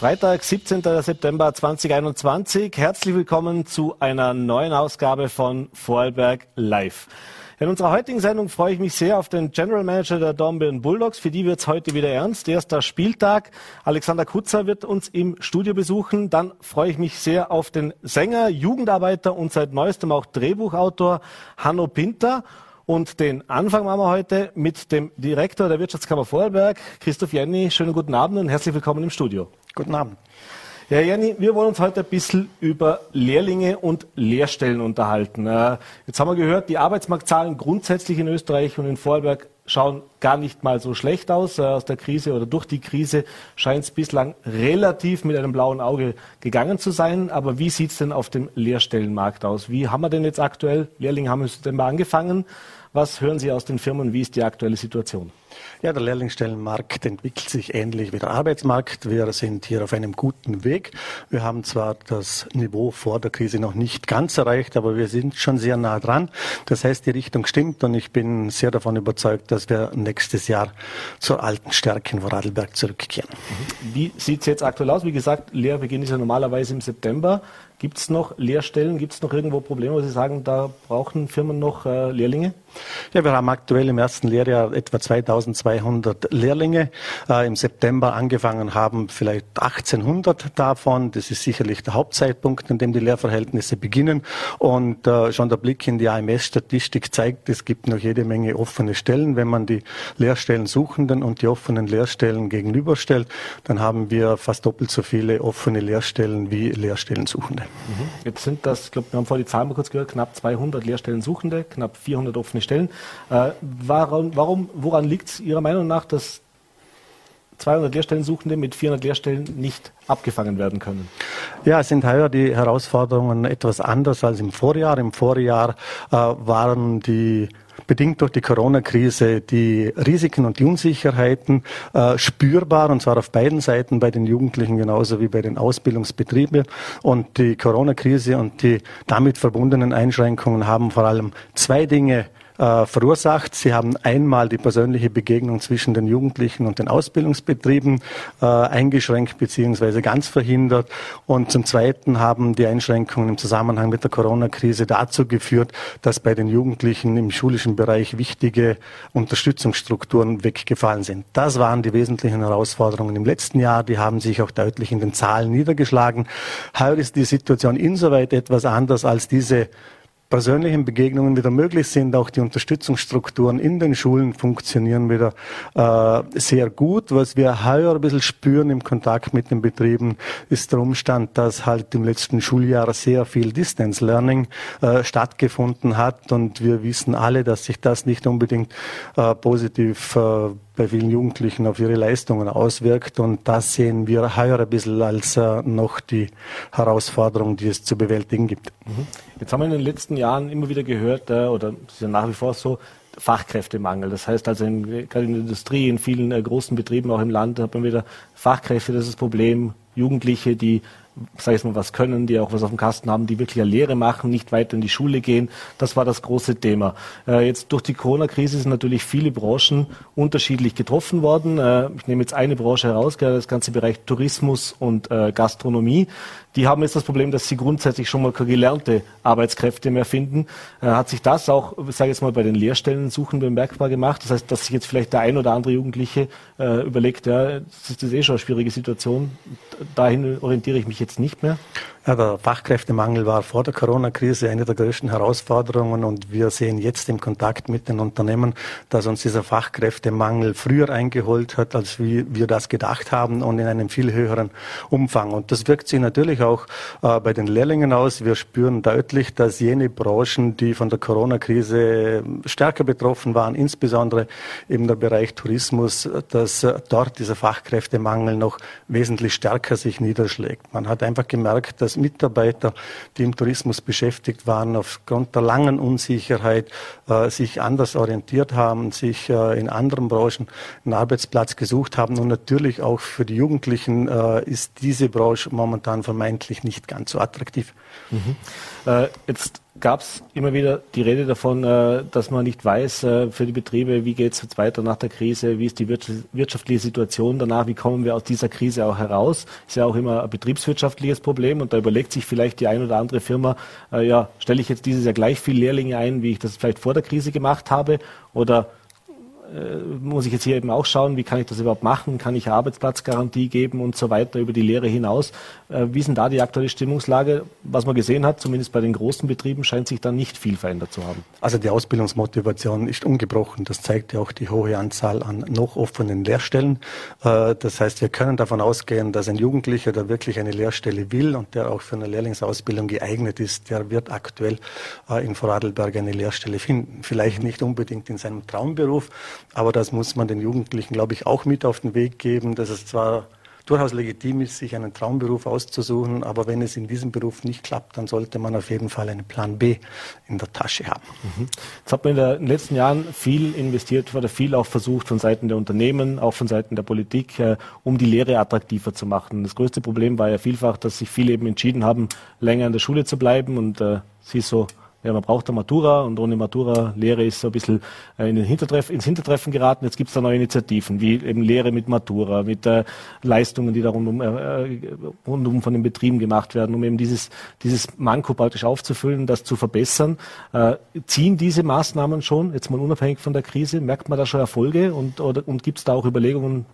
Freitag, 17. September 2021. Herzlich willkommen zu einer neuen Ausgabe von Vorarlberg Live. In unserer heutigen Sendung freue ich mich sehr auf den General Manager der Dornbirn Bulldogs. Für die wird es heute wieder ernst. Erster Spieltag. Alexander Kutzer wird uns im Studio besuchen. Dann freue ich mich sehr auf den Sänger, Jugendarbeiter und seit neuestem auch Drehbuchautor Hanno Pinter. Und den Anfang machen wir heute mit dem Direktor der Wirtschaftskammer Vorarlberg, Christoph Jenny. Schönen guten Abend und herzlich willkommen im Studio. Guten Abend. Ja, Jenny, wir wollen uns heute ein bisschen über Lehrlinge und Lehrstellen unterhalten. Äh, jetzt haben wir gehört, die Arbeitsmarktzahlen grundsätzlich in Österreich und in Vorarlberg schauen gar nicht mal so schlecht aus. Äh, aus der Krise oder durch die Krise scheint es bislang relativ mit einem blauen Auge gegangen zu sein. Aber wie sieht es denn auf dem Lehrstellenmarkt aus? Wie haben wir denn jetzt aktuell, Lehrlinge haben im September angefangen, was hören Sie aus den Firmen? Wie ist die aktuelle Situation? Ja, der Lehrlingsstellenmarkt entwickelt sich ähnlich wie der Arbeitsmarkt. Wir sind hier auf einem guten Weg. Wir haben zwar das Niveau vor der Krise noch nicht ganz erreicht, aber wir sind schon sehr nah dran. Das heißt, die Richtung stimmt und ich bin sehr davon überzeugt, dass wir nächstes Jahr zur alten Stärke in Vorarlberg zurückkehren. Wie sieht es jetzt aktuell aus? Wie gesagt, Lehrbeginn ist ja normalerweise im September. Gibt es noch Lehrstellen? Gibt es noch irgendwo Probleme, wo Sie sagen, da brauchen Firmen noch äh, Lehrlinge? Ja, wir haben aktuell im ersten Lehrjahr etwa 2200 Lehrlinge. Äh, Im September angefangen haben vielleicht 1800 davon. Das ist sicherlich der Hauptzeitpunkt, an dem die Lehrverhältnisse beginnen. Und äh, schon der Blick in die AMS-Statistik zeigt, es gibt noch jede Menge offene Stellen. Wenn man die Lehrstellensuchenden und die offenen Lehrstellen gegenüberstellt, dann haben wir fast doppelt so viele offene Lehrstellen wie Lehrstellensuchende. Mhm. Jetzt sind das, ich glaube, wir haben vorhin die Zahlen mal kurz gehört, knapp 200 Lehrstellensuchende, knapp 400 offene Stellen. Äh, warum, warum, woran liegt es Ihrer Meinung nach, dass 200 Lehrstellensuchende mit 400 Lehrstellen nicht abgefangen werden können? Ja, es sind heuer die Herausforderungen etwas anders als im Vorjahr. Im Vorjahr äh, waren die bedingt durch die Corona-Krise die Risiken und die Unsicherheiten äh, spürbar, und zwar auf beiden Seiten, bei den Jugendlichen genauso wie bei den Ausbildungsbetrieben. Und die Corona-Krise und die damit verbundenen Einschränkungen haben vor allem zwei Dinge äh, verursacht. Sie haben einmal die persönliche Begegnung zwischen den Jugendlichen und den Ausbildungsbetrieben äh, eingeschränkt bzw. ganz verhindert. Und zum Zweiten haben die Einschränkungen im Zusammenhang mit der Corona-Krise dazu geführt, dass bei den Jugendlichen im schulischen Bereich wichtige Unterstützungsstrukturen weggefallen sind. Das waren die wesentlichen Herausforderungen im letzten Jahr. Die haben sich auch deutlich in den Zahlen niedergeschlagen. Heuer ist die Situation insoweit etwas anders als diese persönlichen Begegnungen wieder möglich sind. Auch die Unterstützungsstrukturen in den Schulen funktionieren wieder äh, sehr gut. Was wir heuer ein bisschen spüren im Kontakt mit den Betrieben, ist der Umstand, dass halt im letzten Schuljahr sehr viel Distance Learning äh, stattgefunden hat. Und wir wissen alle, dass sich das nicht unbedingt äh, positiv äh, bei vielen Jugendlichen auf ihre Leistungen auswirkt. Und das sehen wir heuer ein bisschen als äh, noch die Herausforderung, die es zu bewältigen gibt. Mhm. Jetzt haben wir in den letzten Jahren immer wieder gehört, äh, oder es ist ja nach wie vor so, Fachkräftemangel. Das heißt also in, gerade in der Industrie, in vielen äh, großen Betrieben auch im Land hat man wieder Fachkräfte, das ist das Problem. Jugendliche, die sag ich mal, was können, die auch was auf dem Kasten haben, die wirklich eine Lehre machen, nicht weiter in die Schule gehen. Das war das große Thema. Äh, jetzt durch die Corona-Krise sind natürlich viele Branchen unterschiedlich getroffen worden. Äh, ich nehme jetzt eine Branche heraus, das ganze Bereich Tourismus und äh, Gastronomie. Die haben jetzt das Problem, dass sie grundsätzlich schon mal keine gelernte Arbeitskräfte mehr finden. Äh, hat sich das auch, sage ich jetzt mal, bei den Lehrstellen suchen bemerkbar gemacht? Das heißt, dass sich jetzt vielleicht der ein oder andere Jugendliche äh, überlegt, ja, das ist eh schon eine schwierige Situation. Dahin orientiere ich mich jetzt nicht mehr. Der Fachkräftemangel war vor der Corona-Krise eine der größten Herausforderungen und wir sehen jetzt im Kontakt mit den Unternehmen, dass uns dieser Fachkräftemangel früher eingeholt hat, als wir das gedacht haben und in einem viel höheren Umfang. Und das wirkt sich natürlich auch äh, bei den Lehrlingen aus. Wir spüren deutlich, dass jene Branchen, die von der Corona-Krise stärker betroffen waren, insbesondere eben der Bereich Tourismus, dass äh, dort dieser Fachkräftemangel noch wesentlich stärker sich niederschlägt. Man hat einfach gemerkt, dass dass Mitarbeiter, die im Tourismus beschäftigt waren, aufgrund der langen Unsicherheit äh, sich anders orientiert haben, sich äh, in anderen Branchen einen Arbeitsplatz gesucht haben. Und natürlich auch für die Jugendlichen äh, ist diese Branche momentan vermeintlich nicht ganz so attraktiv. Mhm. Äh, jetzt gab es immer wieder die Rede davon, äh, dass man nicht weiß äh, für die Betriebe, wie geht es jetzt weiter nach der Krise, wie ist die wirtschaftliche Situation danach, wie kommen wir aus dieser Krise auch heraus. Ist ja auch immer ein betriebswirtschaftliches Problem und da überlegt sich vielleicht die ein oder andere Firma, äh, ja, stelle ich jetzt dieses Jahr gleich viel Lehrlinge ein, wie ich das vielleicht vor der Krise gemacht habe oder muss ich jetzt hier eben auch schauen, wie kann ich das überhaupt machen, kann ich Arbeitsplatzgarantie geben und so weiter über die Lehre hinaus. Äh, wie ist denn da die aktuelle Stimmungslage? Was man gesehen hat, zumindest bei den großen Betrieben, scheint sich da nicht viel verändert zu haben. Also die Ausbildungsmotivation ist ungebrochen. Das zeigt ja auch die hohe Anzahl an noch offenen Lehrstellen. Äh, das heißt, wir können davon ausgehen, dass ein Jugendlicher, der wirklich eine Lehrstelle will und der auch für eine Lehrlingsausbildung geeignet ist, der wird aktuell in Vorarlberg eine Lehrstelle finden. Vielleicht nicht unbedingt in seinem Traumberuf, aber das muss man den Jugendlichen, glaube ich, auch mit auf den Weg geben, dass es zwar durchaus legitim ist, sich einen Traumberuf auszusuchen, aber wenn es in diesem Beruf nicht klappt, dann sollte man auf jeden Fall einen Plan B in der Tasche haben. Mhm. Jetzt hat man in den letzten Jahren viel investiert oder viel auch versucht von Seiten der Unternehmen, auch von Seiten der Politik, äh, um die Lehre attraktiver zu machen. Das größte Problem war ja vielfach, dass sich viele eben entschieden haben, länger in der Schule zu bleiben und äh, sie so ja, man braucht eine Matura und ohne Matura-Lehre ist so ein bisschen äh, in den Hintertreff, ins Hintertreffen geraten. Jetzt gibt es da neue Initiativen, wie eben Lehre mit Matura, mit äh, Leistungen, die da rundum, äh, rundum von den Betrieben gemacht werden, um eben dieses, dieses Manko praktisch aufzufüllen, das zu verbessern. Äh, ziehen diese Maßnahmen schon, jetzt mal unabhängig von der Krise, merkt man da schon Erfolge und, und gibt es da auch Überlegungen,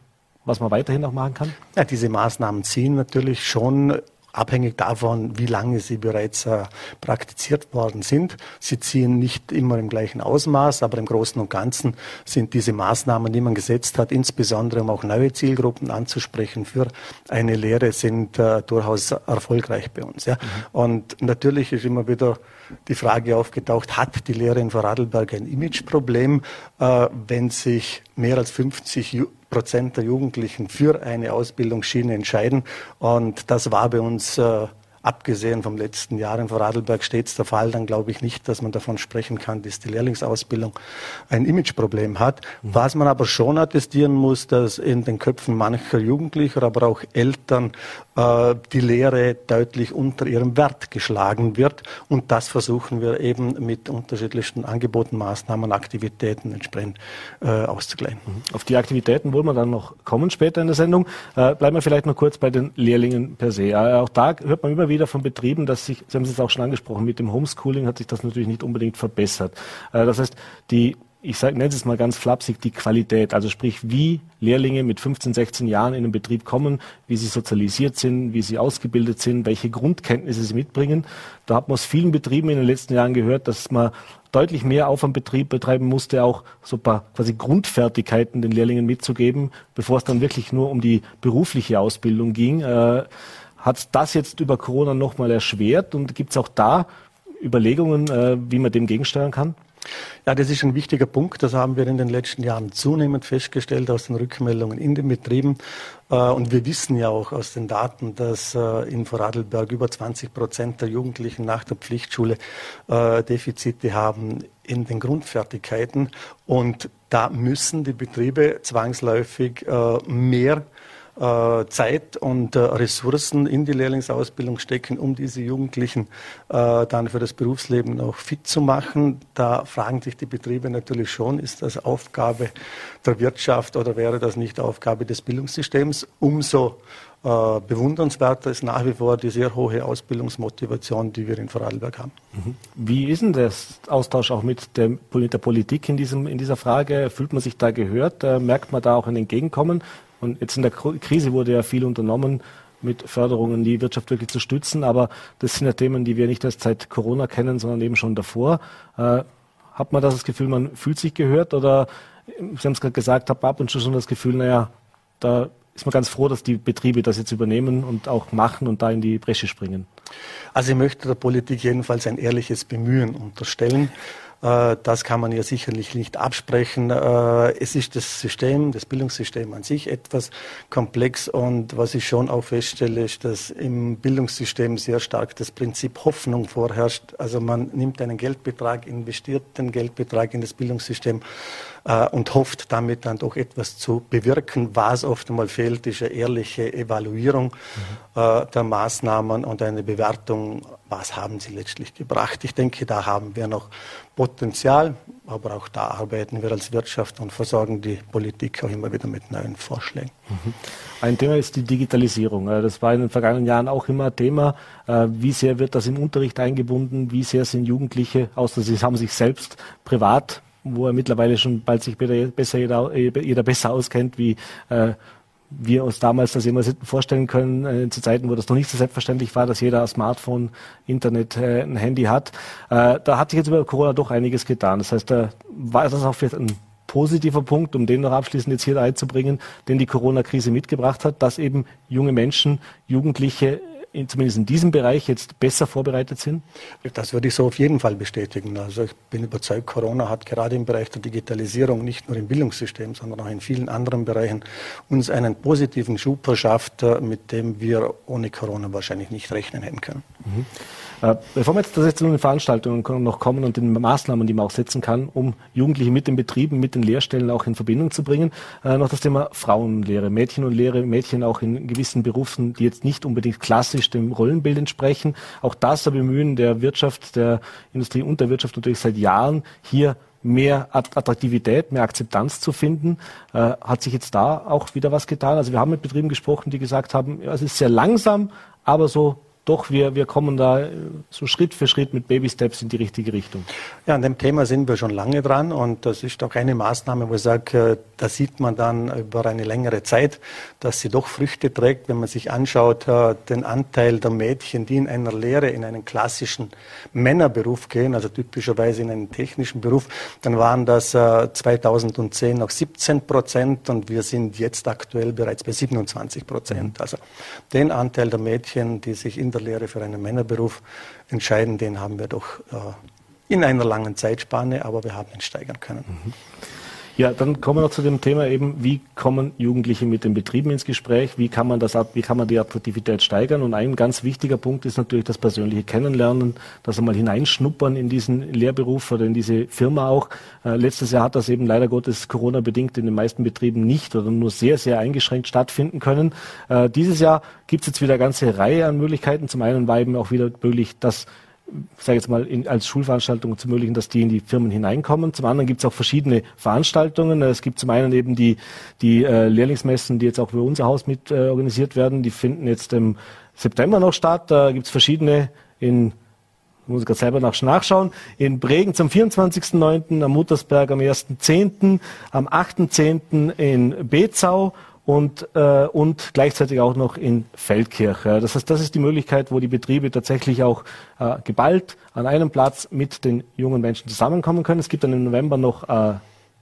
was man weiterhin noch machen kann? Ja, diese Maßnahmen ziehen natürlich schon abhängig davon, wie lange sie bereits äh, praktiziert worden sind. Sie ziehen nicht immer im gleichen Ausmaß, aber im Großen und Ganzen sind diese Maßnahmen, die man gesetzt hat, insbesondere um auch neue Zielgruppen anzusprechen für eine Lehre, sind äh, durchaus erfolgreich bei uns. Ja. Mhm. Und natürlich ist immer wieder die Frage aufgetaucht, hat die Lehre in Vorarlberg ein Imageproblem, äh, wenn sich mehr als 50 Prozent der Jugendlichen für eine Ausbildungsschiene entscheiden. Und das war bei uns äh, abgesehen vom letzten Jahr in Vorarlberg stets der Fall, dann glaube ich nicht, dass man davon sprechen kann, dass die Lehrlingsausbildung ein Imageproblem hat. Mhm. Was man aber schon attestieren muss, dass in den Köpfen mancher Jugendlicher, aber auch Eltern äh, die Lehre deutlich unter ihrem Wert geschlagen wird. Und das versuchen wir eben mit unterschiedlichsten Angeboten, Maßnahmen, Aktivitäten entsprechend äh, auszugleichen. Mhm. Auf die Aktivitäten wollen wir dann noch kommen später in der Sendung. Äh, bleiben wir vielleicht noch kurz bei den Lehrlingen per se. Äh, auch da hört man immer wieder wieder von Betrieben, dass sich, Sie haben es auch schon angesprochen, mit dem Homeschooling hat sich das natürlich nicht unbedingt verbessert. Äh, das heißt, die ich nenne es mal ganz flapsig, die Qualität, also sprich, wie Lehrlinge mit 15, 16 Jahren in den Betrieb kommen, wie sie sozialisiert sind, wie sie ausgebildet sind, welche Grundkenntnisse sie mitbringen. Da hat man aus vielen Betrieben in den letzten Jahren gehört, dass man deutlich mehr Aufwandbetrieb betreiben musste, auch so ein paar quasi Grundfertigkeiten den Lehrlingen mitzugeben, bevor es dann wirklich nur um die berufliche Ausbildung ging. Hat das jetzt über Corona nochmal erschwert und gibt es auch da Überlegungen, äh, wie man dem gegensteuern kann? Ja, das ist ein wichtiger Punkt. Das haben wir in den letzten Jahren zunehmend festgestellt aus den Rückmeldungen in den Betrieben. Äh, und wir wissen ja auch aus den Daten, dass äh, in Vorarlberg über 20 Prozent der Jugendlichen nach der Pflichtschule äh, Defizite haben in den Grundfertigkeiten. Und da müssen die Betriebe zwangsläufig mehr Zeit und äh, Ressourcen in die Lehrlingsausbildung stecken, um diese Jugendlichen äh, dann für das Berufsleben auch fit zu machen. Da fragen sich die Betriebe natürlich schon, ist das Aufgabe der Wirtschaft oder wäre das nicht Aufgabe des Bildungssystems? Umso äh, bewundernswerter ist nach wie vor die sehr hohe Ausbildungsmotivation, die wir in Vorarlberg haben. Mhm. Wie ist denn der Austausch auch mit der, mit der Politik in, diesem, in dieser Frage? Fühlt man sich da gehört? Äh, merkt man da auch ein Entgegenkommen? Und jetzt in der Krise wurde ja viel unternommen, mit Förderungen die Wirtschaft wirklich zu stützen. Aber das sind ja Themen, die wir nicht erst seit Corona kennen, sondern eben schon davor. Äh, hat man das Gefühl, man fühlt sich gehört? Oder Sie haben es gerade gesagt, man ab und zu schon das Gefühl, naja, da ist man ganz froh, dass die Betriebe das jetzt übernehmen und auch machen und da in die Bresche springen. Also ich möchte der Politik jedenfalls ein ehrliches Bemühen unterstellen. Äh, das kann man ja sicherlich nicht absprechen. Äh, es ist das System, das Bildungssystem an sich etwas komplex und was ich schon auch feststelle, ist, dass im Bildungssystem sehr stark das Prinzip Hoffnung vorherrscht. Also man nimmt einen Geldbetrag, investiert den Geldbetrag in das Bildungssystem äh, und hofft damit dann doch etwas zu bewirken. Was oft einmal fehlt, ist eine ehrliche Evaluierung mhm. der Maßnahmen und eine Bewertung was haben sie letztlich gebracht. Ich denke, da haben wir noch Potenzial, aber auch da arbeiten wir als Wirtschaft und versorgen die Politik auch immer wieder mit neuen Vorschlägen. Mhm. Ein Thema ist die Digitalisierung. Äh, das war in den vergangenen Jahren auch immer Thema. Äh, wie sehr wird das im Unterricht eingebunden? Wie sehr sind Jugendliche, außer sie haben sich selbst privat wo er mittlerweile schon bald sich besser jeder, jeder besser auskennt, wie äh, wir uns damals das immer vorstellen können, äh, zu Zeiten, wo das noch nicht so selbstverständlich war, dass jeder ein Smartphone, Internet, äh, ein Handy hat. Äh, da hat sich jetzt über Corona doch einiges getan. Das heißt, da war das auch vielleicht ein positiver Punkt, um den noch abschließend jetzt hier einzubringen, den die Corona-Krise mitgebracht hat, dass eben junge Menschen, Jugendliche in, zumindest in diesem Bereich jetzt besser vorbereitet sind? Das würde ich so auf jeden Fall bestätigen. Also ich bin überzeugt, Corona hat gerade im Bereich der Digitalisierung, nicht nur im Bildungssystem, sondern auch in vielen anderen Bereichen uns einen positiven Schub verschafft, äh, mit dem wir ohne Corona wahrscheinlich nicht rechnen hätten können. Mhm. Äh, bevor wir jetzt tatsächlich zu den Veranstaltungen noch kommen und den Maßnahmen, die man auch setzen kann, um Jugendliche mit den Betrieben, mit den Lehrstellen auch in Verbindung zu bringen, äh, noch das Thema Frauenlehre, Mädchen und Lehre, Mädchen auch in gewissen Berufen, die jetzt nicht unbedingt klassisch dem Rollenbild entsprechen. Auch das ein Bemühen der Wirtschaft, der Industrie und der Wirtschaft natürlich seit Jahren hier mehr Attraktivität, mehr Akzeptanz zu finden. Äh, hat sich jetzt da auch wieder was getan? Also wir haben mit Betrieben gesprochen, die gesagt haben, ja, es ist sehr langsam, aber so doch, wir, wir kommen da äh, so Schritt für Schritt mit Baby-Steps in die richtige Richtung. Ja, an dem Thema sind wir schon lange dran und das ist auch eine Maßnahme, wo ich sage, äh, da sieht man dann über eine längere Zeit, dass sie doch Früchte trägt, wenn man sich anschaut, äh, den Anteil der Mädchen, die in einer Lehre, in einen klassischen Männerberuf gehen, also typischerweise in einen technischen Beruf, dann waren das 2010 noch 17 Prozent und wir sind jetzt aktuell bereits bei 27 Prozent. Also den Anteil der Mädchen, die sich in der Lehre für einen Männerberuf entscheiden, den haben wir doch äh, in einer langen Zeitspanne, aber wir haben ihn steigern können. Mhm. Ja, dann kommen wir noch zu dem Thema eben, wie kommen Jugendliche mit den Betrieben ins Gespräch, wie kann man das, wie kann man die Attraktivität steigern? Und ein ganz wichtiger Punkt ist natürlich das persönliche Kennenlernen, das einmal hineinschnuppern in diesen Lehrberuf oder in diese Firma auch. Äh, letztes Jahr hat das eben leider Gottes Corona-bedingt in den meisten Betrieben nicht oder nur sehr, sehr eingeschränkt stattfinden können. Äh, dieses Jahr gibt es jetzt wieder eine ganze Reihe an Möglichkeiten. Zum einen war eben auch wieder möglich, dass sage jetzt mal, in, als Schulveranstaltung zu ermöglichen, dass die in die Firmen hineinkommen. Zum anderen gibt es auch verschiedene Veranstaltungen. Es gibt zum einen eben die, die äh, Lehrlingsmessen, die jetzt auch für unser Haus mit äh, organisiert werden. Die finden jetzt im September noch statt. Da gibt es verschiedene in ich muss gerade selber nach nachschauen. In Bregen zum 24.09., am Muttersberg am 1.10., am 8.10. in Bezau und, äh, und gleichzeitig auch noch in Feldkirch. Das heißt, das ist die Möglichkeit, wo die Betriebe tatsächlich auch äh, geballt an einem Platz mit den jungen Menschen zusammenkommen können. Es gibt dann im November noch äh,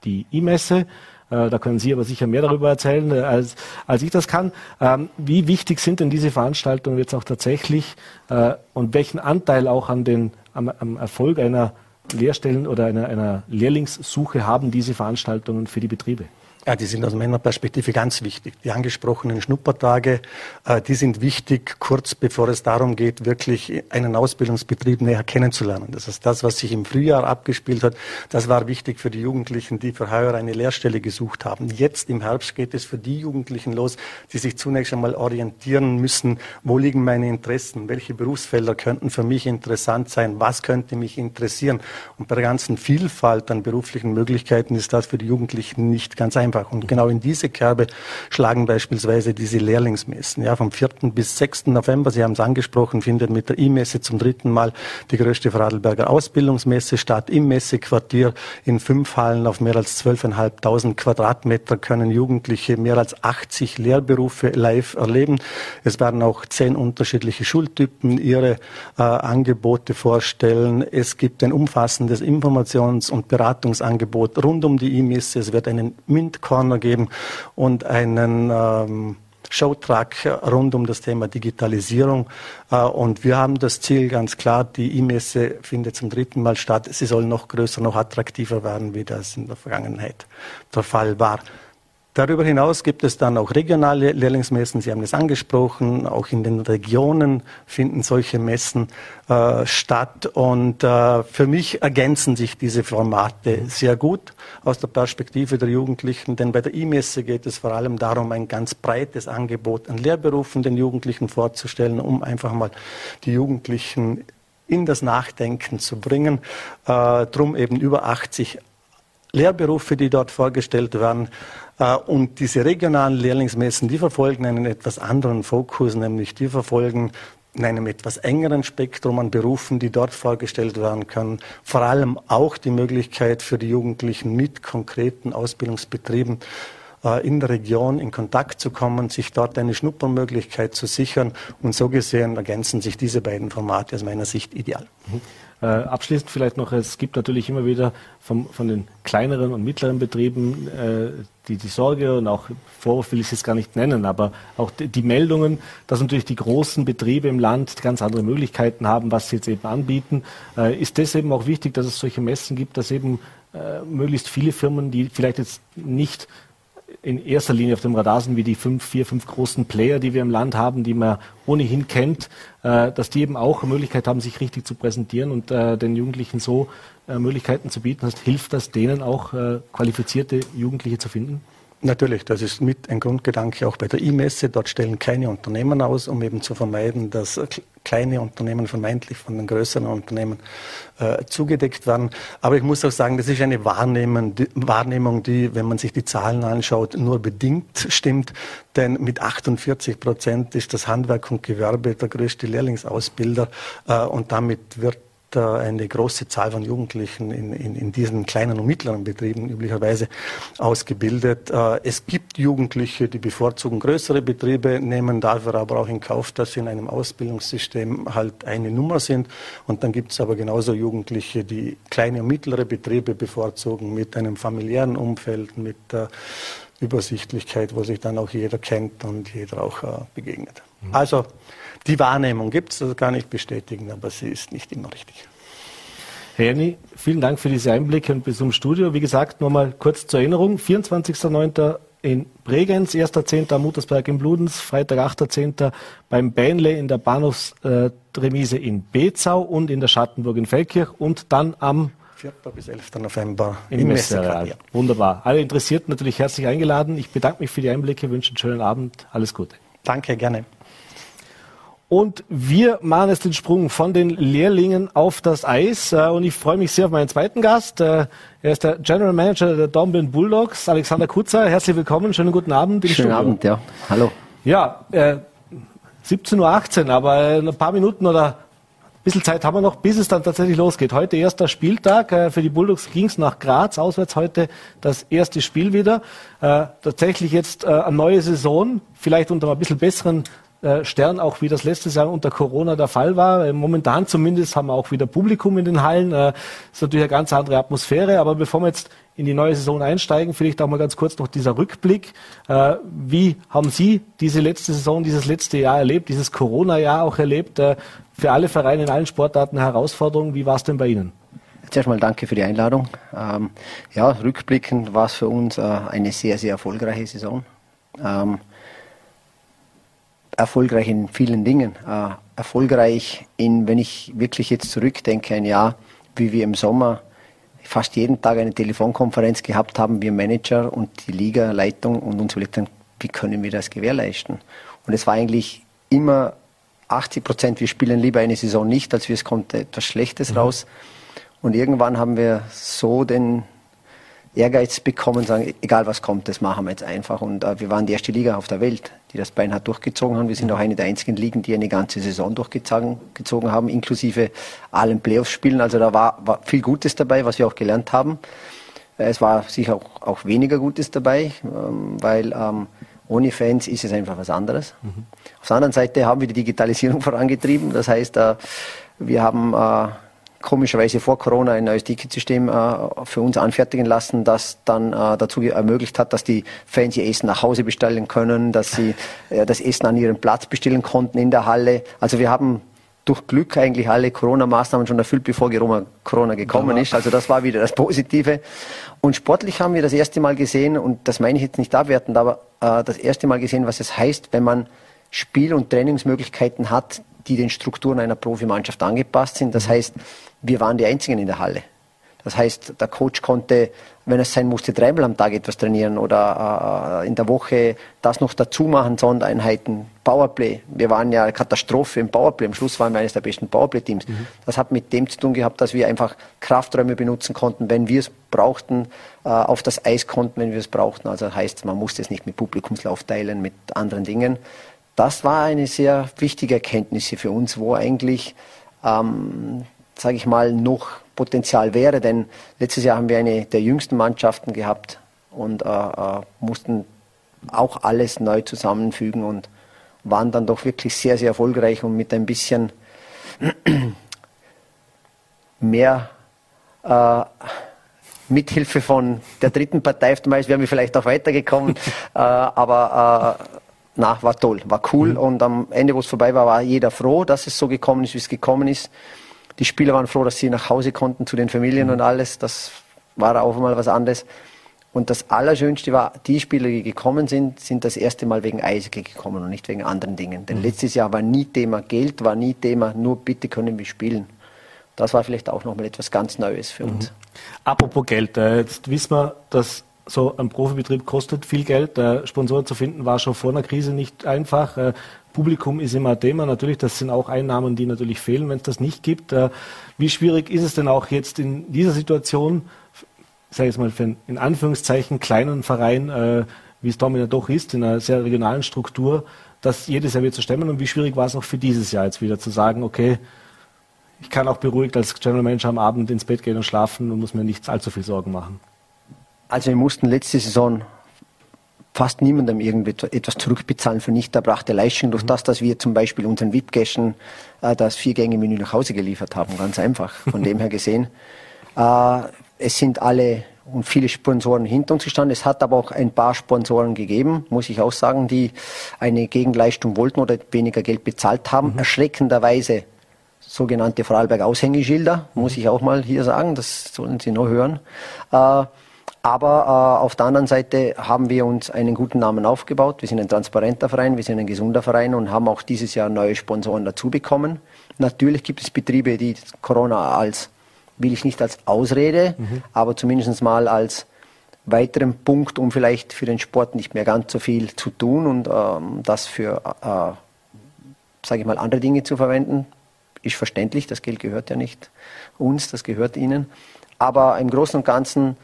die E-Messe. Äh, da können Sie aber sicher mehr darüber erzählen, äh, als, als ich das kann. Ähm, wie wichtig sind denn diese Veranstaltungen jetzt auch tatsächlich äh, und welchen Anteil auch an den, am, am Erfolg einer Lehrstellen oder einer, einer Lehrlingssuche haben diese Veranstaltungen für die Betriebe? Ja, die sind aus meiner Perspektive ganz wichtig. Die angesprochenen Schnuppertage, äh, die sind wichtig, kurz bevor es darum geht, wirklich einen Ausbildungsbetrieb näher kennenzulernen. Das ist das, was sich im Frühjahr abgespielt hat. Das war wichtig für die Jugendlichen, die für heuer eine Lehrstelle gesucht haben. Jetzt im Herbst geht es für die Jugendlichen los, die sich zunächst einmal orientieren müssen, wo liegen meine Interessen, welche Berufsfelder könnten für mich interessant sein, was könnte mich interessieren. Und bei der ganzen Vielfalt an beruflichen Möglichkeiten ist das für die Jugendlichen nicht ganz einfach einfach. Und genau in diese Kerbe schlagen beispielsweise diese Lehrlingsmessen. Ja, vom 4. bis 6. November, Sie haben es angesprochen, findet mit der E-Messe zum dritten Mal die größte Vorarlberger Ausbildungsmesse statt. Im Messequartier in fünf Hallen auf mehr als 12.500 Quadratmeter können Jugendliche mehr als 80 Lehrberufe live erleben. Es werden auch zehn unterschiedliche Schultypen ihre äh, Angebote vorstellen. Es gibt ein umfassendes Informations- und Beratungsangebot rund um die E-Messe. Es wird einen MINT Corner geben und einen ähm, Showtrack rund um das Thema Digitalisierung. Äh, und wir haben das Ziel ganz klar, die E-Messe findet zum dritten Mal statt. Sie soll noch größer, noch attraktiver werden, wie das in der Vergangenheit der Fall war. Darüber hinaus gibt es dann auch regionale Lehrlingsmessen. Sie haben es angesprochen. Auch in den Regionen finden solche Messen äh, statt. Und äh, für mich ergänzen sich diese Formate sehr gut aus der Perspektive der Jugendlichen. Denn bei der E-Messe geht es vor allem darum, ein ganz breites Angebot an Lehrberufen den Jugendlichen vorzustellen, um einfach mal die Jugendlichen in das Nachdenken zu bringen. Äh, drum eben über 80 Lehrberufe, die dort vorgestellt werden. Äh, und diese regionalen Lehrlingsmessen, die verfolgen einen etwas anderen Fokus, nämlich die verfolgen in einem etwas engeren Spektrum an Berufen, die dort vorgestellt werden können. Vor allem auch die Möglichkeit für die Jugendlichen mit konkreten Ausbildungsbetrieben äh, in der Region in Kontakt zu kommen, sich dort eine Schnuppermöglichkeit zu sichern. Und so gesehen ergänzen sich diese beiden Formate aus meiner Sicht ideal. Mhm. Äh, abschließend vielleicht noch, es gibt natürlich immer wieder vom, von den kleineren und mittleren Betrieben äh, die, die Sorge und auch Vorwurf will ich es jetzt gar nicht nennen, aber auch die, die, Meldungen, dass natürlich die großen Betriebe im Land ganz andere Möglichkeiten haben, was sie jetzt eben anbieten. Äh, ist das eben auch wichtig, dass es solche Messen gibt, dass eben äh, möglichst viele Firmen, die vielleicht jetzt nicht in erster Linie auf dem Radar sind, wie die fünf, vier, fünf großen Player, die wir im Land haben, die man ohnehin kennt, äh, dass die eben auch eine Möglichkeit haben, sich richtig zu präsentieren und äh, den Jugendlichen so äh, Möglichkeiten zu bieten. Das hilft das denen auch, äh, qualifizierte Jugendliche zu finden? Natürlich, das ist mit ein Grundgedanke auch bei der E-Messe. Dort stellen keine Unternehmen aus, um eben zu vermeiden, dass kleine Unternehmen vermeintlich von den größeren Unternehmen äh, zugedeckt werden. Aber ich muss auch sagen, das ist eine Wahrnehmung die, Wahrnehmung, die, wenn man sich die Zahlen anschaut, nur bedingt stimmt. Denn mit 48 Prozent ist das Handwerk und Gewerbe der größte Lehrlingsausbilder äh, und damit wird eine große Zahl von Jugendlichen in, in, in diesen kleinen und mittleren Betrieben üblicherweise ausgebildet. Äh, es gibt Jugendliche, die bevorzugen größere Betriebe, nehmen dafür aber auch in Kauf, dass sie in einem Ausbildungssystem halt eine Nummer sind. Und dann gibt es aber genauso Jugendliche, die kleine und mittlere Betriebe bevorzugen mit einem familiären Umfeld, mit der Übersichtlichkeit, wo sich dann auch jeder kennt und jeder auch äh, begegnet. Mhm. Also die Wahrnehmung gibt es, das kann ich bestätigen, aber sie ist nicht immer richtig. Herr Jenny, vielen Dank für diese Einblicke und bis zum Studio. Wie gesagt, nochmal kurz zur Erinnerung. 24.09. in Bregenz, 1.10. am Muttersberg in Bludenz, Freitag 8.10. beim Bähnle in der Bahnhofsremise in Bezau und in der Schattenburg in Feldkirch und dann am 4. bis 11. November im, im Messereal. Ja. Wunderbar. Alle Interessierten natürlich herzlich eingeladen. Ich bedanke mich für die Einblicke, wünsche einen schönen Abend. Alles Gute. Danke, gerne. Und wir machen jetzt den Sprung von den Lehrlingen auf das Eis. Äh, und ich freue mich sehr auf meinen zweiten Gast. Äh, er ist der General Manager der Dornbirn Bulldogs, Alexander Kutzer. Herzlich willkommen. Schönen guten Abend. Schönen Studio. Abend, ja. Hallo. Ja, äh, 17.18 Uhr, aber in ein paar Minuten oder ein bisschen Zeit haben wir noch, bis es dann tatsächlich losgeht. Heute erster Spieltag. Äh, für die Bulldogs ging es nach Graz, auswärts heute das erste Spiel wieder. Äh, tatsächlich jetzt äh, eine neue Saison, vielleicht unter ein bisschen besseren Stern, auch wie das letztes Jahr unter Corona der Fall war. Äh, momentan zumindest haben wir auch wieder Publikum in den Hallen. Das äh, ist natürlich eine ganz andere Atmosphäre. Aber bevor wir jetzt in die neue Saison einsteigen, vielleicht auch mal ganz kurz noch dieser Rückblick. Wie haben Sie diese letzte Saison, dieses letzte Jahr erlebt, dieses Corona-Jahr auch erlebt? Für alle Vereine in allen Sportarten eine Herausforderung. Wie war es denn bei Ihnen? Zuerst mal danke für die Einladung. Ähm, ja, rückblickend war es für uns eine sehr, sehr erfolgreiche Saison. Erfolgreich in vielen Dingen. Äh, erfolgreich in, wenn ich wirklich jetzt zurückdenke, ein Jahr, wie wir im Sommer fast jeden Tag eine Telefonkonferenz gehabt haben, wir Manager und die Liga-Leitung und uns überlegt haben, wie können wir das gewährleisten? Und es war eigentlich immer 80 Prozent, wir spielen lieber eine Saison nicht, als wir es kommt etwas Schlechtes mhm. raus. Und irgendwann haben wir so den Ehrgeiz bekommen sagen, egal was kommt, das machen wir jetzt einfach. Und äh, wir waren die erste Liga auf der Welt, die das beinhart durchgezogen haben. Wir sind auch eine der einzigen Ligen, die eine ganze Saison durchgezogen haben, inklusive allen Playoffs-Spielen. Also da war, war, viel Gutes dabei, was wir auch gelernt haben. Äh, es war sicher auch, auch weniger Gutes dabei, ähm, weil ähm, ohne Fans ist es einfach was anderes. Mhm. Auf der anderen Seite haben wir die Digitalisierung vorangetrieben. Das heißt, äh, wir haben äh, komischerweise vor Corona ein neues Ticketsystem äh, für uns anfertigen lassen, das dann äh, dazu ermöglicht hat, dass die Fans ihr Essen nach Hause bestellen können, dass sie äh, das Essen an ihrem Platz bestellen konnten in der Halle. Also wir haben durch Glück eigentlich alle Corona-Maßnahmen schon erfüllt, bevor Corona gekommen ist. Also das war wieder das Positive. Und sportlich haben wir das erste Mal gesehen, und das meine ich jetzt nicht abwertend, aber äh, das erste Mal gesehen, was es heißt, wenn man Spiel- und Trainingsmöglichkeiten hat, die den Strukturen einer Profimannschaft angepasst sind. Das heißt, wir waren die Einzigen in der Halle. Das heißt, der Coach konnte, wenn es sein musste, dreimal am Tag etwas trainieren oder äh, in der Woche das noch dazu machen, Sondereinheiten, Powerplay. Wir waren ja Katastrophe im Powerplay. Am Schluss waren wir eines der besten Powerplay-Teams. Mhm. Das hat mit dem zu tun gehabt, dass wir einfach Krafträume benutzen konnten, wenn wir es brauchten, äh, auf das Eis konnten, wenn wir es brauchten. Also heißt, man musste es nicht mit Publikumslauf teilen, mit anderen Dingen. Das war eine sehr wichtige Erkenntnis für uns, wo eigentlich, ähm, sage ich mal, noch Potenzial wäre. Denn letztes Jahr haben wir eine der jüngsten Mannschaften gehabt und äh, äh, mussten auch alles neu zusammenfügen und waren dann doch wirklich sehr, sehr erfolgreich und mit ein bisschen mehr äh, Mithilfe von der dritten Partei, wären wir vielleicht auch weitergekommen. äh, aber äh, na, war toll, war cool. Mhm. Und am Ende, wo es vorbei war, war jeder froh, dass es so gekommen ist, wie es gekommen ist. Die Spieler waren froh, dass sie nach Hause konnten zu den Familien mhm. und alles. Das war auch mal was anderes. Und das Allerschönste war, die Spieler, die gekommen sind, sind das erste Mal wegen Eishockey gekommen und nicht wegen anderen Dingen. Denn mhm. letztes Jahr war nie Thema Geld, war nie Thema, nur bitte können wir spielen. Das war vielleicht auch nochmal etwas ganz Neues für uns. Mhm. Apropos Geld, äh, jetzt wissen wir, dass so ein Profibetrieb kostet viel Geld. Sponsoren zu finden war schon vor einer Krise nicht einfach. Äh, Publikum ist immer ein Thema. Natürlich, das sind auch Einnahmen, die natürlich fehlen, wenn es das nicht gibt. Äh, wie schwierig ist es denn auch jetzt in dieser Situation, sage ich mal, für einen in Anführungszeichen kleinen Verein, äh, wie es Dortmund ja doch ist, in einer sehr regionalen Struktur, das jedes Jahr wieder zu stemmen? Und wie schwierig war es auch für dieses Jahr jetzt wieder zu sagen, okay, ich kann auch beruhigt als General Manager am Abend ins Bett gehen und schlafen und muss mir nicht allzu viel Sorgen machen? Also wir mussten letzte Saison fast niemandem etwas zurückbezahlen für nicht erbrachte Leistung, durch mhm. das, dass wir zum Beispiel unseren VIP-Gästen äh, das Viergänge-Menü nach Hause geliefert haben. Ganz einfach, von dem her gesehen. Äh, es sind alle und viele Sponsoren hinter uns gestanden. Es hat aber auch ein paar Sponsoren gegeben, muss ich auch sagen, die eine Gegenleistung wollten oder weniger Geld bezahlt haben. Mhm. Erschreckenderweise sogenannte Vorarlberg-Aushängeschilder, muss mhm. ich auch mal hier sagen, das sollen Sie noch hören. Äh, aber äh, auf der anderen Seite haben wir uns einen guten Namen aufgebaut. Wir sind ein transparenter Verein, wir sind ein gesunder Verein und haben auch dieses Jahr neue Sponsoren dazu bekommen. Natürlich gibt es Betriebe, die Corona als, will ich nicht als Ausrede, mhm. aber zumindest mal als weiteren Punkt, um vielleicht für den Sport nicht mehr ganz so viel zu tun und ähm, das für, äh, sage ich mal, andere Dinge zu verwenden. Ist verständlich, das Geld gehört ja nicht uns, das gehört ihnen. Aber im Großen und Ganzen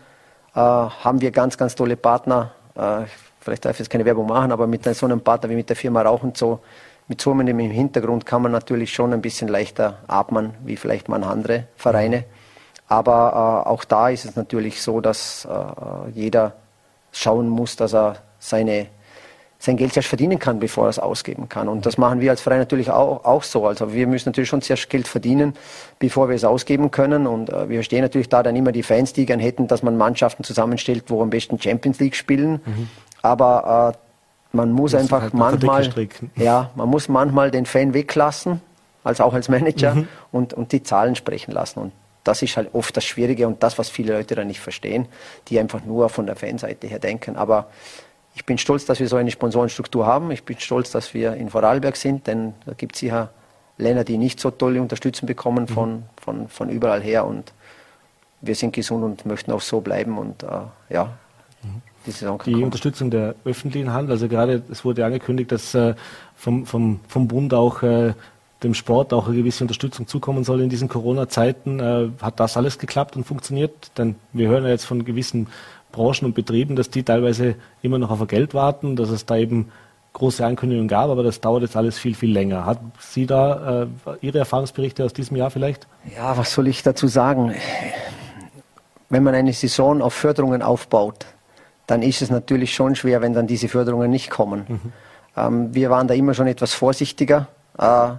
haben wir ganz, ganz tolle Partner. Äh, vielleicht darf ich jetzt keine Werbung machen, aber mit so einem Partner wie mit der Firma Rauch und so, mit so einem im Hintergrund kann man natürlich schon ein bisschen leichter atmen, wie vielleicht man andere Vereine. Aber äh, auch da ist es natürlich so, dass äh, jeder schauen muss, dass er seine sein Geld zuerst verdienen kann, bevor er es ausgeben kann. Und das machen wir als Verein natürlich auch, auch so. Also wir müssen natürlich schon zuerst Geld verdienen, bevor wir es ausgeben können. Und äh, wir verstehen natürlich da dann immer die Fans, die gern hätten, dass man Mannschaften zusammenstellt, wo am besten Champions League spielen. Mhm. Aber äh, man muss einfach halt manchmal, ja, man muss manchmal den Fan weglassen, als auch als Manager mhm. und, und die Zahlen sprechen lassen. Und das ist halt oft das Schwierige und das, was viele Leute dann nicht verstehen, die einfach nur von der Fanseite her denken. Aber ich bin stolz, dass wir so eine Sponsorenstruktur haben. Ich bin stolz, dass wir in Vorarlberg sind, denn da gibt es sicher Länder, die nicht so tolle Unterstützung bekommen von, mhm. von, von überall her. Und wir sind gesund und möchten auch so bleiben. Und äh, ja, mhm. die Saison kann Die kommen. Unterstützung der öffentlichen Hand, also gerade es wurde angekündigt, dass äh, vom, vom, vom Bund auch äh, dem Sport auch eine gewisse Unterstützung zukommen soll in diesen Corona-Zeiten. Äh, hat das alles geklappt und funktioniert? Denn wir hören ja jetzt von gewissen Branchen und Betrieben, dass die teilweise immer noch auf Geld warten, dass es da eben große Ankündigungen gab, aber das dauert jetzt alles viel, viel länger. Hat Sie da äh, Ihre Erfahrungsberichte aus diesem Jahr vielleicht? Ja, was soll ich dazu sagen? Wenn man eine Saison auf Förderungen aufbaut, dann ist es natürlich schon schwer, wenn dann diese Förderungen nicht kommen. Mhm. Ähm, wir waren da immer schon etwas vorsichtiger. Äh,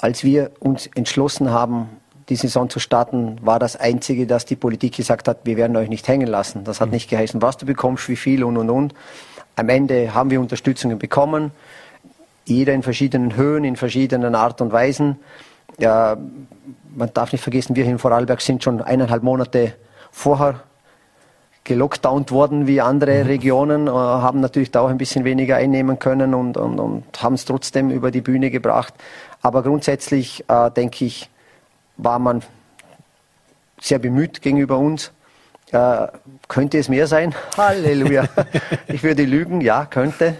als wir uns entschlossen haben, die Saison zu starten, war das Einzige, dass die Politik gesagt hat, wir werden euch nicht hängen lassen. Das hat mhm. nicht geheißen, was du bekommst, wie viel und und und. Am Ende haben wir Unterstützungen bekommen, jeder in verschiedenen Höhen, in verschiedenen Art und Weisen. Ja, man darf nicht vergessen, wir hier in Vorarlberg sind schon eineinhalb Monate vorher gelockdownt worden wie andere mhm. Regionen, äh, haben natürlich da auch ein bisschen weniger einnehmen können und, und, und haben es trotzdem über die Bühne gebracht. Aber grundsätzlich äh, denke ich, war man sehr bemüht gegenüber uns. Äh, könnte es mehr sein? Halleluja. ich würde lügen, ja, könnte.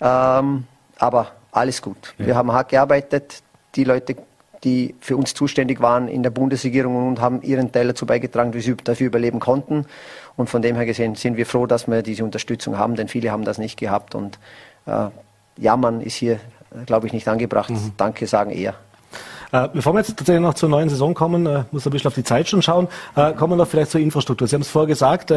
Ähm, aber alles gut. Ja. Wir haben hart gearbeitet. Die Leute, die für uns zuständig waren in der Bundesregierung und haben ihren Teil dazu beigetragen, dass sie dafür überleben konnten. Und von dem her gesehen sind wir froh, dass wir diese Unterstützung haben, denn viele haben das nicht gehabt. Und äh, jammern ist hier, glaube ich, nicht angebracht. Mhm. Danke sagen eher. Äh, bevor wir jetzt tatsächlich noch zur neuen Saison kommen, äh, muss ein bisschen auf die Zeit schon schauen, äh, kommen wir noch vielleicht zur Infrastruktur. Sie haben es vorher gesagt,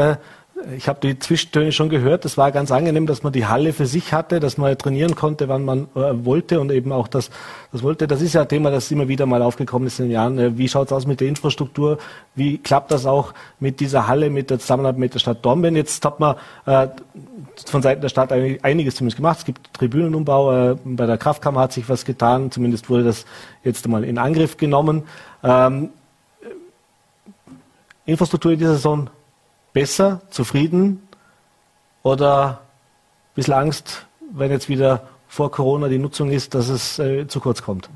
ich habe die Zwischentöne schon gehört. Es war ganz angenehm, dass man die Halle für sich hatte, dass man trainieren konnte, wann man äh, wollte und eben auch das, das wollte. Das ist ja ein Thema, das immer wieder mal aufgekommen ist in den Jahren. Äh, wie schaut es aus mit der Infrastruktur? Wie klappt das auch mit dieser Halle, mit der Zusammenarbeit mit der Stadt Dornbirn? Jetzt hat man äh, von Seiten der Stadt einiges zumindest gemacht. Es gibt Tribünenumbau. Äh, bei der Kraftkammer hat sich was getan. Zumindest wurde das jetzt einmal in Angriff genommen. Ähm, Infrastruktur in dieser Saison besser, zufrieden oder ein bisschen Angst, wenn jetzt wieder vor Corona die Nutzung ist, dass es äh, zu kurz kommt?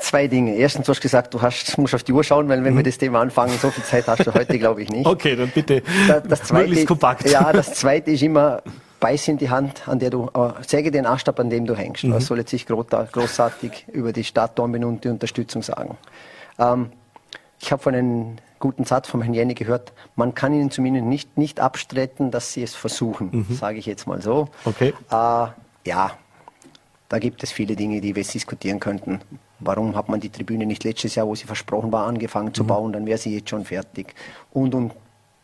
Zwei Dinge. Erstens, du hast gesagt, du hast, musst auf die Uhr schauen, weil wenn mhm. wir das Thema anfangen, so viel Zeit hast du heute, glaube ich, nicht. Okay, dann bitte das, das zweite, kompakt. Ja, das Zweite ist immer, beiß in die Hand, an der du, äh, säge den Arsch an dem du hängst. Mhm. Was soll jetzt sich großartig über die Stadt Dornbirn und die Unterstützung sagen? Ähm, ich habe von einem guten Satz von Herrn Jenny gehört, man kann ihnen zumindest nicht, nicht abstreiten, dass sie es versuchen, mhm. sage ich jetzt mal so. Okay. Äh, ja, da gibt es viele Dinge, die wir jetzt diskutieren könnten. Warum hat man die Tribüne nicht letztes Jahr, wo sie versprochen war, angefangen zu mhm. bauen, dann wäre sie jetzt schon fertig. Und, und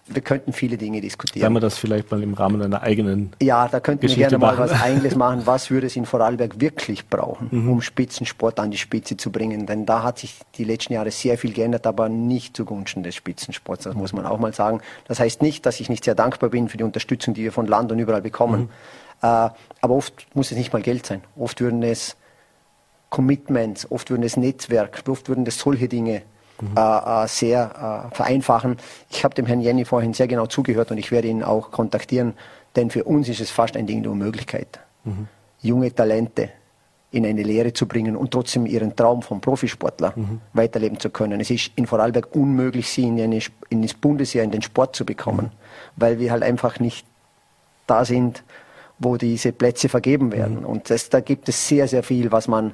wir könnten viele Dinge diskutieren. Werden wir das vielleicht mal im Rahmen einer eigenen Ja, da könnten Geschichte wir gerne machen. mal was Eigenes machen. Was würde es in Vorarlberg wirklich brauchen, mhm. um Spitzensport an die Spitze zu bringen? Denn da hat sich die letzten Jahre sehr viel geändert, aber nicht zugunsten des Spitzensports. Das muss man auch mal sagen. Das heißt nicht, dass ich nicht sehr dankbar bin für die Unterstützung, die wir von Land und überall bekommen. Mhm. Äh, aber oft muss es nicht mal Geld sein. Oft würden es Commitments, oft würden es Netzwerk, oft würden es solche Dinge mhm. äh, sehr äh, vereinfachen. Ich habe dem Herrn Jenny vorhin sehr genau zugehört und ich werde ihn auch kontaktieren, denn für uns ist es fast ein Ding der Unmöglichkeit, mhm. junge Talente in eine Lehre zu bringen und trotzdem ihren Traum vom Profisportler mhm. weiterleben zu können. Es ist in Vorarlberg unmöglich, sie in, eine, in das Bundesjahr, in den Sport zu bekommen, mhm. weil wir halt einfach nicht da sind, wo diese Plätze vergeben werden. Mhm. Und das, da gibt es sehr, sehr viel, was man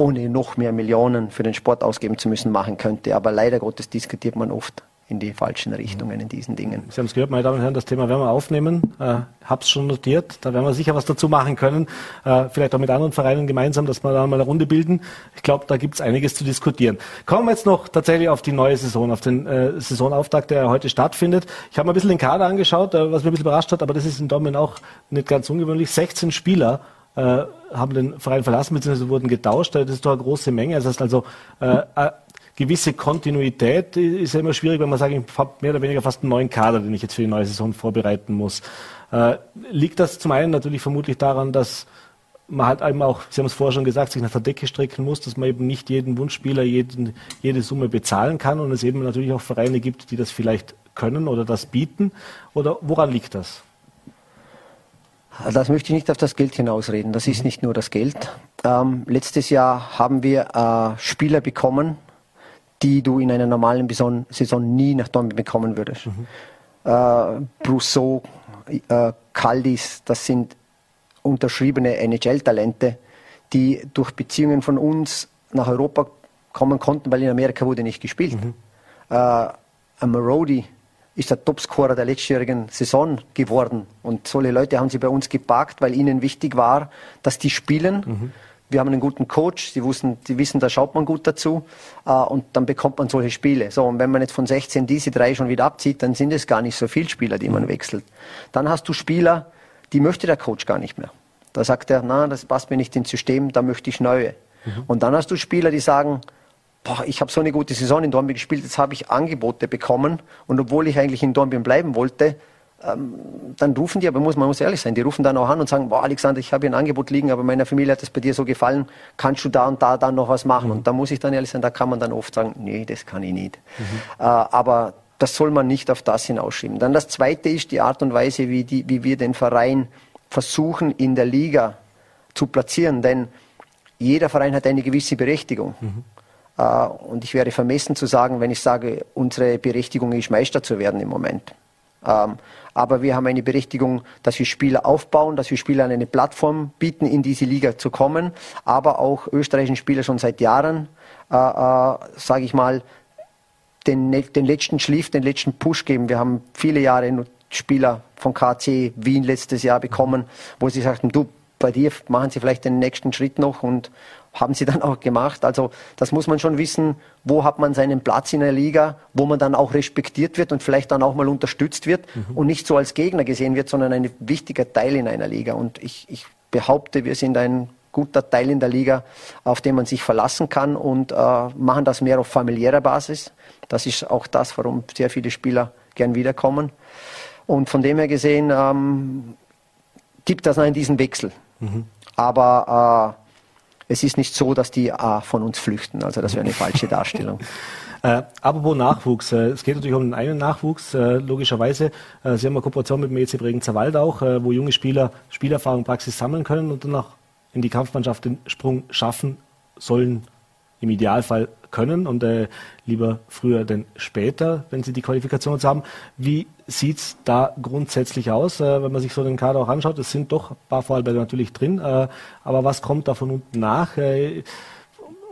ohne noch mehr Millionen für den Sport ausgeben zu müssen, machen könnte. Aber leider Gottes diskutiert man oft in die falschen Richtungen in diesen Dingen. Sie haben es gehört, meine Damen und Herren, das Thema werden wir aufnehmen. Äh, hab's schon notiert. Da werden wir sicher was dazu machen können. Äh, vielleicht auch mit anderen Vereinen gemeinsam, dass wir da mal eine Runde bilden. Ich glaube, da gibt es einiges zu diskutieren. Kommen wir jetzt noch tatsächlich auf die neue Saison, auf den äh, Saisonauftakt, der heute stattfindet. Ich habe mir ein bisschen den Kader angeschaut, äh, was mich ein bisschen überrascht hat, aber das ist in Dortmund auch nicht ganz ungewöhnlich. 16 Spieler äh, haben den Verein verlassen bzw. wurden getauscht. Das ist doch eine große Menge. Das heißt also, äh, äh, gewisse Kontinuität ist ja immer schwierig, wenn man sagt, ich habe mehr oder weniger fast einen neuen Kader, den ich jetzt für die neue Saison vorbereiten muss. Äh, liegt das zum einen natürlich vermutlich daran, dass man halt eben auch, Sie haben es vorher schon gesagt, sich nach der Decke strecken muss, dass man eben nicht jeden Wunschspieler jeden, jede Summe bezahlen kann und es eben natürlich auch Vereine gibt, die das vielleicht können oder das bieten? Oder woran liegt das? Das möchte ich nicht auf das Geld hinausreden. Das ist nicht nur das Geld. Ähm, letztes Jahr haben wir äh, Spieler bekommen, die du in einer normalen Saison nie nach Dortmund bekommen würdest. Mhm. Äh, Brousseau, äh, Caldis, das sind unterschriebene NHL-Talente, die durch Beziehungen von uns nach Europa kommen konnten, weil in Amerika wurde nicht gespielt. Mhm. Äh, Marodi, ist der Topscorer der letztjährigen Saison geworden. Und solche Leute haben sie bei uns geparkt, weil ihnen wichtig war, dass die spielen. Mhm. Wir haben einen guten Coach, sie, wussten, sie wissen, da schaut man gut dazu äh, und dann bekommt man solche Spiele. So, und wenn man jetzt von 16 diese drei schon wieder abzieht, dann sind es gar nicht so viele Spieler, die man mhm. wechselt. Dann hast du Spieler, die möchte der Coach gar nicht mehr. Da sagt er, na, das passt mir nicht ins System, da möchte ich neue. Mhm. Und dann hast du Spieler, die sagen, boah, ich habe so eine gute Saison in Dornbirn gespielt, jetzt habe ich Angebote bekommen und obwohl ich eigentlich in Dornbirn bleiben wollte, ähm, dann rufen die, aber muss, man muss ehrlich sein, die rufen dann auch an und sagen, boah Alexander, ich habe hier ein Angebot liegen, aber meiner Familie hat es bei dir so gefallen, kannst du da und da dann noch was machen? Mhm. Und da muss ich dann ehrlich sein, da kann man dann oft sagen, nee, das kann ich nicht. Mhm. Äh, aber das soll man nicht auf das hinausschieben. Dann das Zweite ist die Art und Weise, wie, die, wie wir den Verein versuchen in der Liga zu platzieren, denn jeder Verein hat eine gewisse Berechtigung. Mhm. Äh, und ich wäre vermessen zu sagen, wenn ich sage, unsere Berechtigung ist, Meister zu werden im Moment. Ähm, aber wir haben eine Berechtigung, dass wir Spieler aufbauen, dass wir Spielern eine Plattform bieten, in diese Liga zu kommen, aber auch österreichischen Spieler schon seit Jahren, äh, äh, sage ich mal, den, den letzten Schliff, den letzten Push geben. Wir haben viele Jahre Spieler von KC Wien letztes Jahr bekommen, wo sie sagten, du, bei dir machen sie vielleicht den nächsten Schritt noch und haben sie dann auch gemacht. Also das muss man schon wissen, wo hat man seinen Platz in der Liga, wo man dann auch respektiert wird und vielleicht dann auch mal unterstützt wird mhm. und nicht so als Gegner gesehen wird, sondern ein wichtiger Teil in einer Liga. Und ich, ich behaupte, wir sind ein guter Teil in der Liga, auf den man sich verlassen kann und äh, machen das mehr auf familiärer Basis. Das ist auch das, warum sehr viele Spieler gern wiederkommen. Und von dem her gesehen ähm, gibt das einen diesen Wechsel. Mhm. Aber äh, es ist nicht so, dass die äh, von uns flüchten. Also das wäre eine falsche Darstellung. Äh, apropos Nachwuchs, äh, es geht natürlich um den einen Nachwuchs, äh, logischerweise. Äh, Sie haben eine Kooperation mit dem EC Bregenzer Wald auch, äh, wo junge Spieler Spielerfahrung, Praxis sammeln können und dann auch in die Kampfmannschaft den Sprung schaffen sollen, im Idealfall können und äh, lieber früher denn später, wenn sie die Qualifikation haben. Wie sieht es da grundsätzlich aus, äh, wenn man sich so den Kader auch anschaut? Es sind doch ein paar Vorarlberger natürlich drin, äh, aber was kommt da von unten nach? Äh,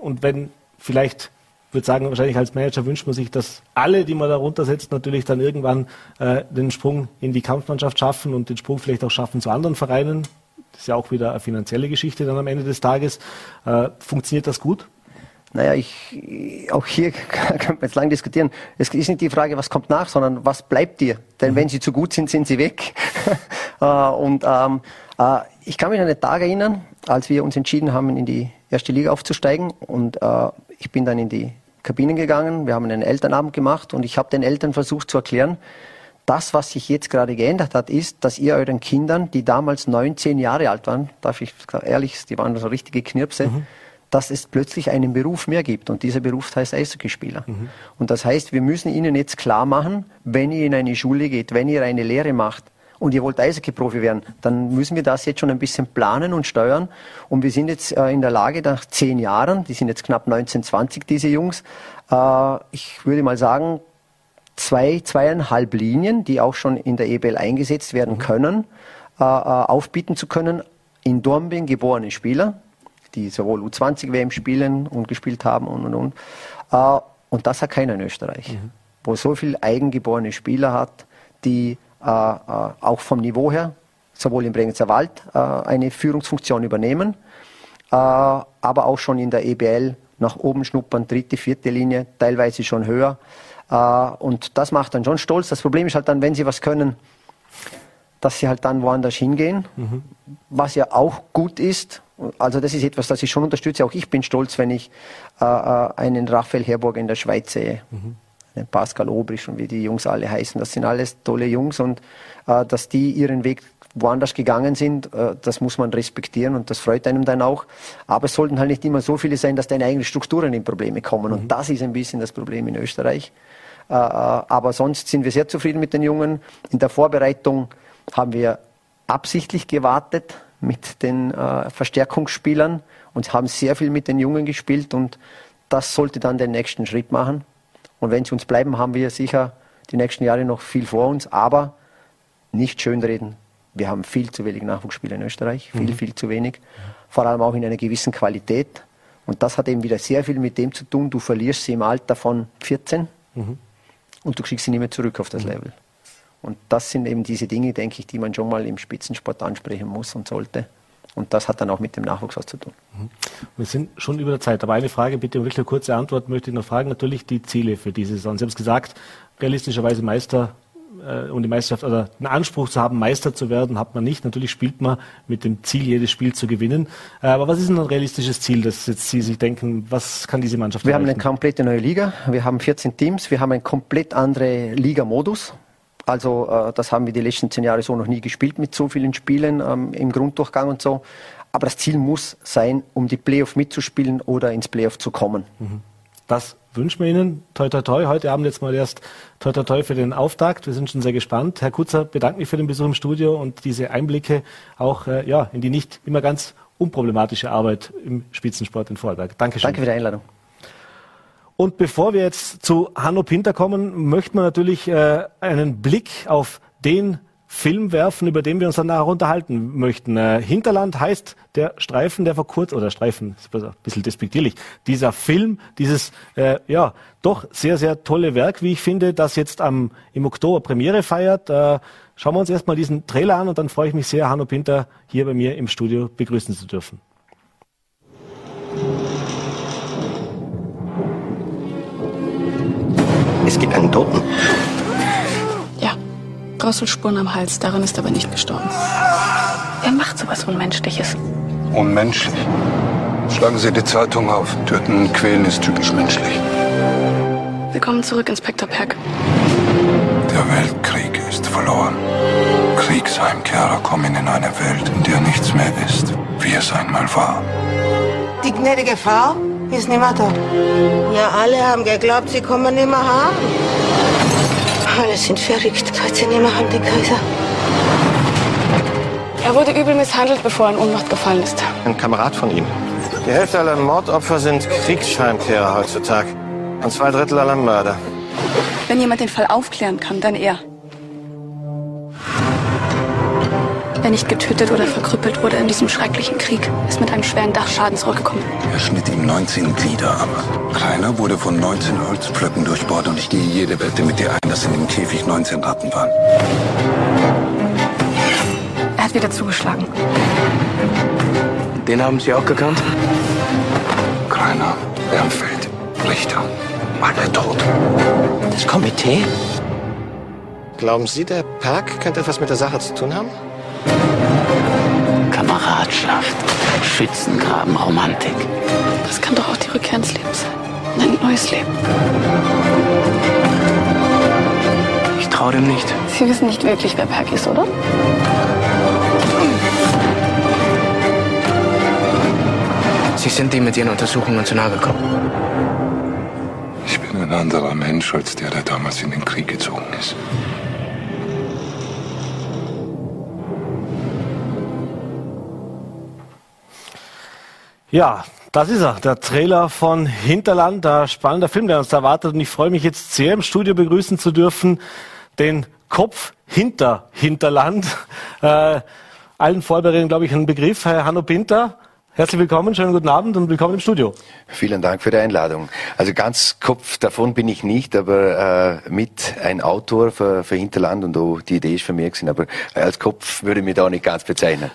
und wenn vielleicht ich würde sagen, wahrscheinlich als Manager wünscht man sich, dass alle, die man da runtersetzt, natürlich dann irgendwann äh, den Sprung in die Kampfmannschaft schaffen und den Sprung vielleicht auch schaffen zu anderen Vereinen. Das ist ja auch wieder eine finanzielle Geschichte dann am Ende des Tages. Äh, funktioniert das gut? Naja, ich, auch hier kann man jetzt lang diskutieren. Es ist nicht die Frage, was kommt nach, sondern was bleibt dir? Denn mhm. wenn sie zu gut sind, sind sie weg. Äh, und ähm, äh, ich kann mich an den Tag erinnern, als wir uns entschieden haben, in die erste Liga aufzusteigen. Und äh, ich bin dann in die Kabinen gegangen. Wir haben einen Elternabend gemacht und ich habe den Eltern versucht zu erklären, das, was sich jetzt gerade geändert hat, ist, dass ihr euren Kindern, die damals neun, zehn Jahre alt waren, darf ich ehrlich, die waren so richtige Knirpse, mhm dass es plötzlich einen Beruf mehr gibt. Und dieser Beruf heißt Eishockeyspieler. Mhm. Und das heißt, wir müssen ihnen jetzt klar machen, wenn ihr in eine Schule geht, wenn ihr eine Lehre macht, und ihr wollt Eishockey-Profi werden, dann müssen wir das jetzt schon ein bisschen planen und steuern. Und wir sind jetzt äh, in der Lage, nach zehn Jahren, die sind jetzt knapp 19, 20, diese Jungs, äh, ich würde mal sagen, zwei, zweieinhalb Linien, die auch schon in der EBL eingesetzt werden mhm. können, äh, aufbieten zu können. In Dornbirn geborene Spieler, die sowohl U20-WM spielen und gespielt haben und und und. Äh, und das hat keiner in Österreich, mhm. wo so viele eigengeborene Spieler hat, die äh, äh, auch vom Niveau her, sowohl im Bregenzer Wald, äh, eine Führungsfunktion übernehmen, äh, aber auch schon in der EBL nach oben schnuppern, dritte, vierte Linie, teilweise schon höher. Äh, und das macht dann schon stolz. Das Problem ist halt dann, wenn sie was können, dass sie halt dann woanders hingehen, mhm. was ja auch gut ist, also das ist etwas, das ich schon unterstütze. Auch ich bin stolz, wenn ich äh, äh einen Raphael Herburg in der Schweiz sehe. Mhm. Den Pascal Obrisch und wie die Jungs alle heißen. Das sind alles tolle Jungs und äh, dass die ihren Weg woanders gegangen sind, äh, das muss man respektieren und das freut einem dann auch. Aber es sollten halt nicht immer so viele sein, dass deine eigenen Strukturen in Probleme kommen. Mhm. Und das ist ein bisschen das Problem in Österreich. Äh, äh, aber sonst sind wir sehr zufrieden mit den Jungen. In der Vorbereitung haben wir absichtlich gewartet mit den äh, Verstärkungsspielern und haben sehr viel mit den Jungen gespielt und das sollte dann den nächsten Schritt machen. Und wenn sie uns bleiben, haben wir sicher die nächsten Jahre noch viel vor uns, aber nicht schönreden. Wir haben viel zu wenig Nachwuchsspieler in Österreich, viel, mhm. viel zu wenig, vor allem auch in einer gewissen Qualität. Und das hat eben wieder sehr viel mit dem zu tun, du verlierst sie im Alter von 14 mhm. und du kriegst sie nicht mehr zurück auf das mhm. Level. Und das sind eben diese Dinge, denke ich, die man schon mal im Spitzensport ansprechen muss und sollte. Und das hat dann auch mit dem Nachwuchs was zu tun. Mhm. Wir sind schon über der Zeit. Aber eine Frage, bitte um wirklich eine kurze Antwort möchte ich noch fragen. Natürlich die Ziele für diese Saison. Sie haben es gesagt, realistischerweise Meister äh, um die Meisterschaft oder einen Anspruch zu haben, Meister zu werden, hat man nicht. Natürlich spielt man mit dem Ziel, jedes Spiel zu gewinnen. Äh, aber was ist ein realistisches Ziel, dass jetzt Sie sich denken, was kann diese Mannschaft Wir erreichen? haben eine komplette neue Liga. Wir haben 14 Teams. Wir haben einen komplett anderen Liga-Modus. Also äh, das haben wir die letzten zehn Jahre so noch nie gespielt mit so vielen Spielen ähm, im Grunddurchgang und so. Aber das Ziel muss sein, um die Playoff mitzuspielen oder ins Playoff zu kommen. Mhm. Das wünschen wir Ihnen. Toi, toi, toi. Heute Abend jetzt mal erst toi, toi, toi für den Auftakt. Wir sind schon sehr gespannt. Herr Kutzer, bedanke mich für den Besuch im Studio und diese Einblicke auch äh, ja, in die nicht immer ganz unproblematische Arbeit im Spitzensport in Vorarlberg. Dankeschön. Danke für die Einladung. Und bevor wir jetzt zu Hanno Pinter kommen, möchten wir natürlich äh, einen Blick auf den Film werfen, über den wir uns dann nachher unterhalten möchten. Äh, Hinterland heißt der Streifen, der vor kurz, oder Streifen, ist ein bisschen despektierlich, dieser Film, dieses, äh, ja, doch sehr, sehr tolle Werk, wie ich finde, das jetzt am, im Oktober Premiere feiert. Äh, schauen wir uns erstmal diesen Trailer an und dann freue ich mich sehr, Hanno Pinter hier bei mir im Studio begrüßen zu dürfen. Es gibt einen Toten. Ja, Drosselspuren am Hals, daran ist er aber nicht gestorben. Wer macht sowas Unmenschliches? Unmenschlich? Schlagen Sie die Zeitung auf. Töten und quälen ist typisch menschlich. Willkommen zurück, Inspektor Perk. Der Weltkrieg ist verloren. Kriegsheimkehrer kommen in eine Welt, in der nichts mehr ist, wie es einmal war. Die gnädige Frau ist nicht mehr da. Ja, alle haben geglaubt, sie kommen nicht mehr haben. Alle sind verrückt, seit sie nicht mehr haben, den Kaiser. Er wurde übel misshandelt, bevor er in Ohnmacht gefallen ist. Ein Kamerad von ihm. Die Hälfte aller Mordopfer sind Kriegsheimkehrer heutzutage. Und zwei Drittel aller Mörder. Wenn jemand den Fall aufklären kann, dann er. Wer nicht getötet oder verkrüppelt wurde in diesem schrecklichen Krieg, ist mit einem schweren Dachschaden zurückgekommen. Er schnitt ihm 19 Glieder ab. Kleiner wurde von 19 Holzpflöcken durchbohrt und ich gehe jede Wette mit dir ein, dass in dem Käfig 19 Ratten waren. Er hat wieder zugeschlagen. Den haben Sie auch gekannt? Kleiner, Bernfeld, Richter, alle tot. Das Komitee? Glauben Sie, der Park könnte etwas mit der Sache zu tun haben? Kameradschaft, Schützengraben, Romantik. Das kann doch auch die Rückkehr ins Leben sein. Ein neues Leben. Ich traue dem nicht. Sie wissen nicht wirklich, wer Perk ist, oder? Sie sind ihm mit Ihren Untersuchungen zu nahe gekommen. Ich bin ein anderer Mensch als der, der damals in den Krieg gezogen ist. Ja, das ist er, der Trailer von Hinterland, der spannender Film, der uns erwartet. Und ich freue mich jetzt sehr im Studio begrüßen zu dürfen, den Kopf hinter Hinterland. Äh, allen Vorbereitungen, glaube ich, ein Begriff. Herr Hanno Pinter, herzlich willkommen, schönen guten Abend und willkommen im Studio. Vielen Dank für die Einladung. Also ganz Kopf davon bin ich nicht, aber äh, mit ein Autor für, für Hinterland und auch die Idee ist für mich gewesen, aber als Kopf würde ich mich da nicht ganz bezeichnen.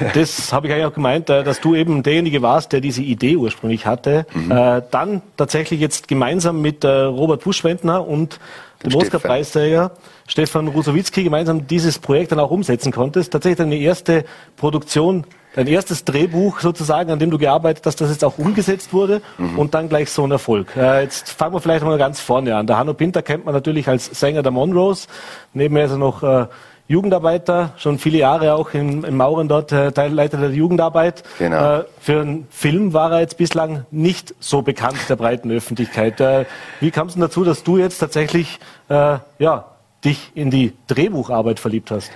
Das, das habe ich eigentlich auch gemeint, äh, dass du eben derjenige warst, der diese Idee ursprünglich hatte. Mhm. Äh, dann tatsächlich jetzt gemeinsam mit äh, Robert Buschwendner und dem Oscar-Preisträger Stefan Rusowitzki gemeinsam dieses Projekt dann auch umsetzen konntest. Tatsächlich deine erste Produktion, dein erstes Drehbuch sozusagen, an dem du gearbeitet hast, das jetzt auch umgesetzt wurde mhm. und dann gleich so ein Erfolg. Äh, jetzt fangen wir vielleicht mal ganz vorne an. Der Hanno Pinter kennt man natürlich als Sänger der Monrose. Nebenher ist er noch äh, Jugendarbeiter, schon viele Jahre auch in, in Mauren dort äh, Teilleiter der Jugendarbeit. Genau. Äh, für einen Film war er jetzt bislang nicht so bekannt der breiten Öffentlichkeit. Äh, wie kam es denn dazu, dass du jetzt tatsächlich äh, ja, dich in die Drehbucharbeit verliebt hast?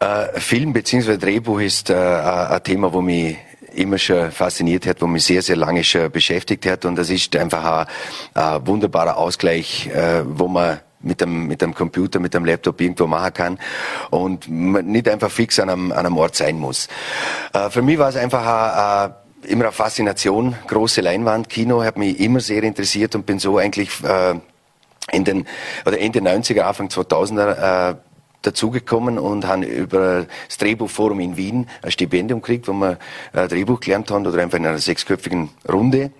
Äh, Film bzw. Drehbuch ist äh, ein Thema, wo mich immer schon fasziniert hat, wo mich sehr, sehr lange schon beschäftigt hat. Und das ist einfach ein, ein wunderbarer Ausgleich, äh, wo man mit dem, mit dem Computer, mit dem Laptop irgendwo machen kann und nicht einfach fix an einem, an einem Ort sein muss. Äh, für mich war es einfach ein, ein immer eine Faszination, große Leinwand, Kino hat mich immer sehr interessiert und bin so eigentlich äh, in den oder Ende 90er, Anfang 2000er äh, dazugekommen und haben über das Drehbuchforum in Wien ein Stipendium gekriegt, wo wir äh, Drehbuch gelernt haben oder einfach in einer sechsköpfigen Runde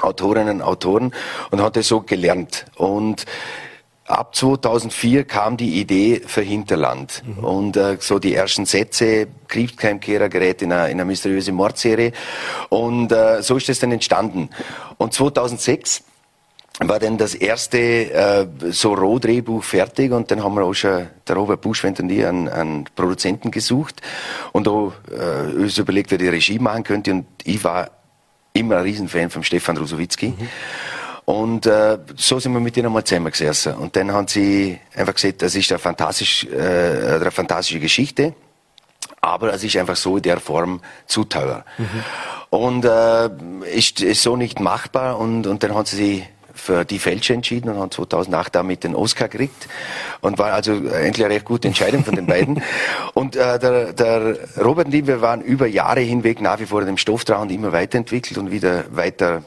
Autorinnen und Autoren und hat das so gelernt und Ab 2004 kam die Idee für Hinterland. Mhm. Und äh, so die ersten Sätze, Kriegkeimkehrer gerät in eine, in eine mysteriöse Mordserie. Und äh, so ist es dann entstanden. Und 2006 war dann das erste äh, so Rohdrehbuch fertig und dann haben wir auch schon, der Robert Buschwend und ich, einen, einen Produzenten gesucht und auch äh, uns überlegt, wer die Regie machen könnte und ich war immer ein Riesenfan von Stefan Rusowitzki. Mhm. Und äh, so sind wir mit ihnen einmal zusammengesessen. Und dann haben sie einfach gesagt, das ist eine, fantastisch, äh, eine fantastische Geschichte, aber es ist einfach so in der Form zu teuer. Mhm. Und äh, ist, ist so nicht machbar und, und dann hat sie sich für die Fälscher entschieden und haben 2008 damit den Oscar gekriegt und war also endlich eine recht gute Entscheidung von den beiden. Und äh, der, der Robert und ich, wir waren über Jahre hinweg nach wie vor in dem Stoff dran und immer weiterentwickelt und wieder weiter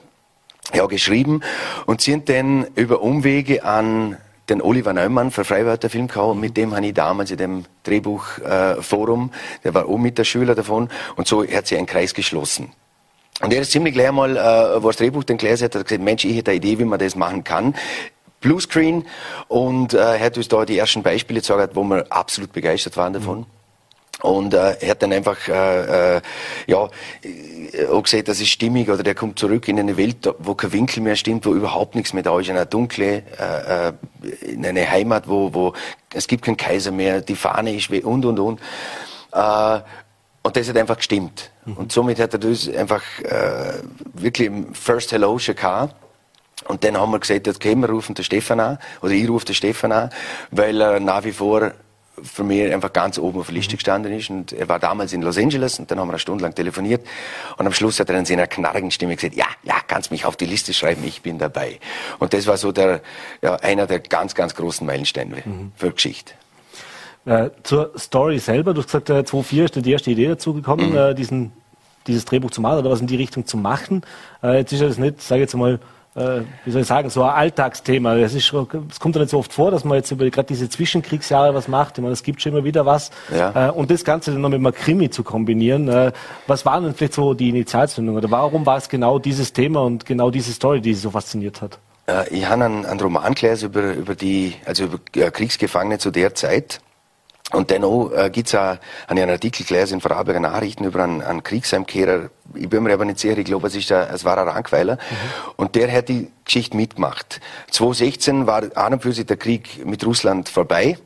ja, geschrieben und sind dann über Umwege an den Oliver Neumann für Freiwörter Film gehauen. Mit dem habe ich damals in dem Drehbuchforum, äh, der war auch mit der Schüler davon und so hat sich ein Kreis geschlossen. Und er ist ziemlich gleich mal, äh, wo das Drehbuch dann gelesen hat, hat gesagt, Mensch, ich hätte eine Idee, wie man das machen kann. Bluescreen und äh, er hat uns da die ersten Beispiele gezeigt, wo wir absolut begeistert waren davon. Mhm. Und äh, er hat dann einfach äh, äh, ja äh, auch gesagt, das ist stimmig oder der kommt zurück in eine Welt, wo kein Winkel mehr stimmt, wo überhaupt nichts mehr da ist, in eine dunkle, äh, äh in eine Heimat, wo, wo es gibt keinen Kaiser mehr, die Fahne ist weh und und und. Äh, und das hat einfach gestimmt. Mhm. Und somit hat er das einfach äh, wirklich im First Hello schon gehabt. Und dann haben wir gesagt, okay, wir rufen den Stefan an, oder ich rufe den Stefan an, weil er nach wie vor für mich einfach ganz oben auf der Liste gestanden ist. Und er war damals in Los Angeles und dann haben wir eine Stunde lang telefoniert. Und am Schluss hat er in seiner knarrigen Stimme gesagt, ja, ja, kannst mich auf die Liste schreiben, ich bin dabei. Und das war so der, ja, einer der ganz, ganz großen Meilensteine mhm. für Geschichte. Äh, zur Story selber, du hast gesagt, äh, 2004 ist die erste Idee dazu gekommen, mhm. äh, diesen, dieses Drehbuch zu machen oder was in die Richtung zu machen. Äh, jetzt ist das nicht, sage ich jetzt mal, äh, wie soll ich sagen, so ein Alltagsthema. Es, ist, es kommt ja nicht so oft vor, dass man jetzt über gerade diese Zwischenkriegsjahre was macht. Ich meine, es gibt schon immer wieder was. Ja. Äh, und das Ganze dann noch mit einem Krimi zu kombinieren. Äh, was waren denn vielleicht so die Initialzündungen? Oder warum war es genau dieses Thema und genau diese Story, die Sie so fasziniert hat? Ich habe einen, einen Roman gelesen über, über die, also über Kriegsgefangene zu der Zeit. Und dennoch äh, gibt's auch einen Artikel gelesen in Vorarlberger Nachrichten über einen, einen Kriegsheimkehrer. Ich bin mir aber nicht sicher, ich glaube, es, ist ein, es war ein Rankweiler. Mhm. Und der hat die Geschichte mitgemacht. 2016 war an und für sich der Krieg mit Russland vorbei.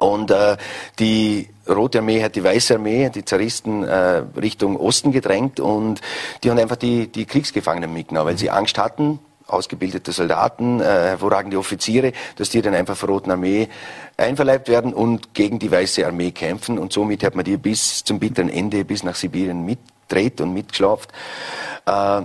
Und äh, die Rote Armee hat die Weiße Armee, die Zaristen äh, Richtung Osten gedrängt und die haben einfach die, die Kriegsgefangenen mitgenommen, weil sie Angst hatten, ausgebildete Soldaten, äh, hervorragende Offiziere, dass die dann einfach von Roten Armee einverleibt werden und gegen die Weiße Armee kämpfen. Und somit hat man die bis zum bitteren Ende, bis nach Sibirien mitdreht und mitgeschlafen. Äh,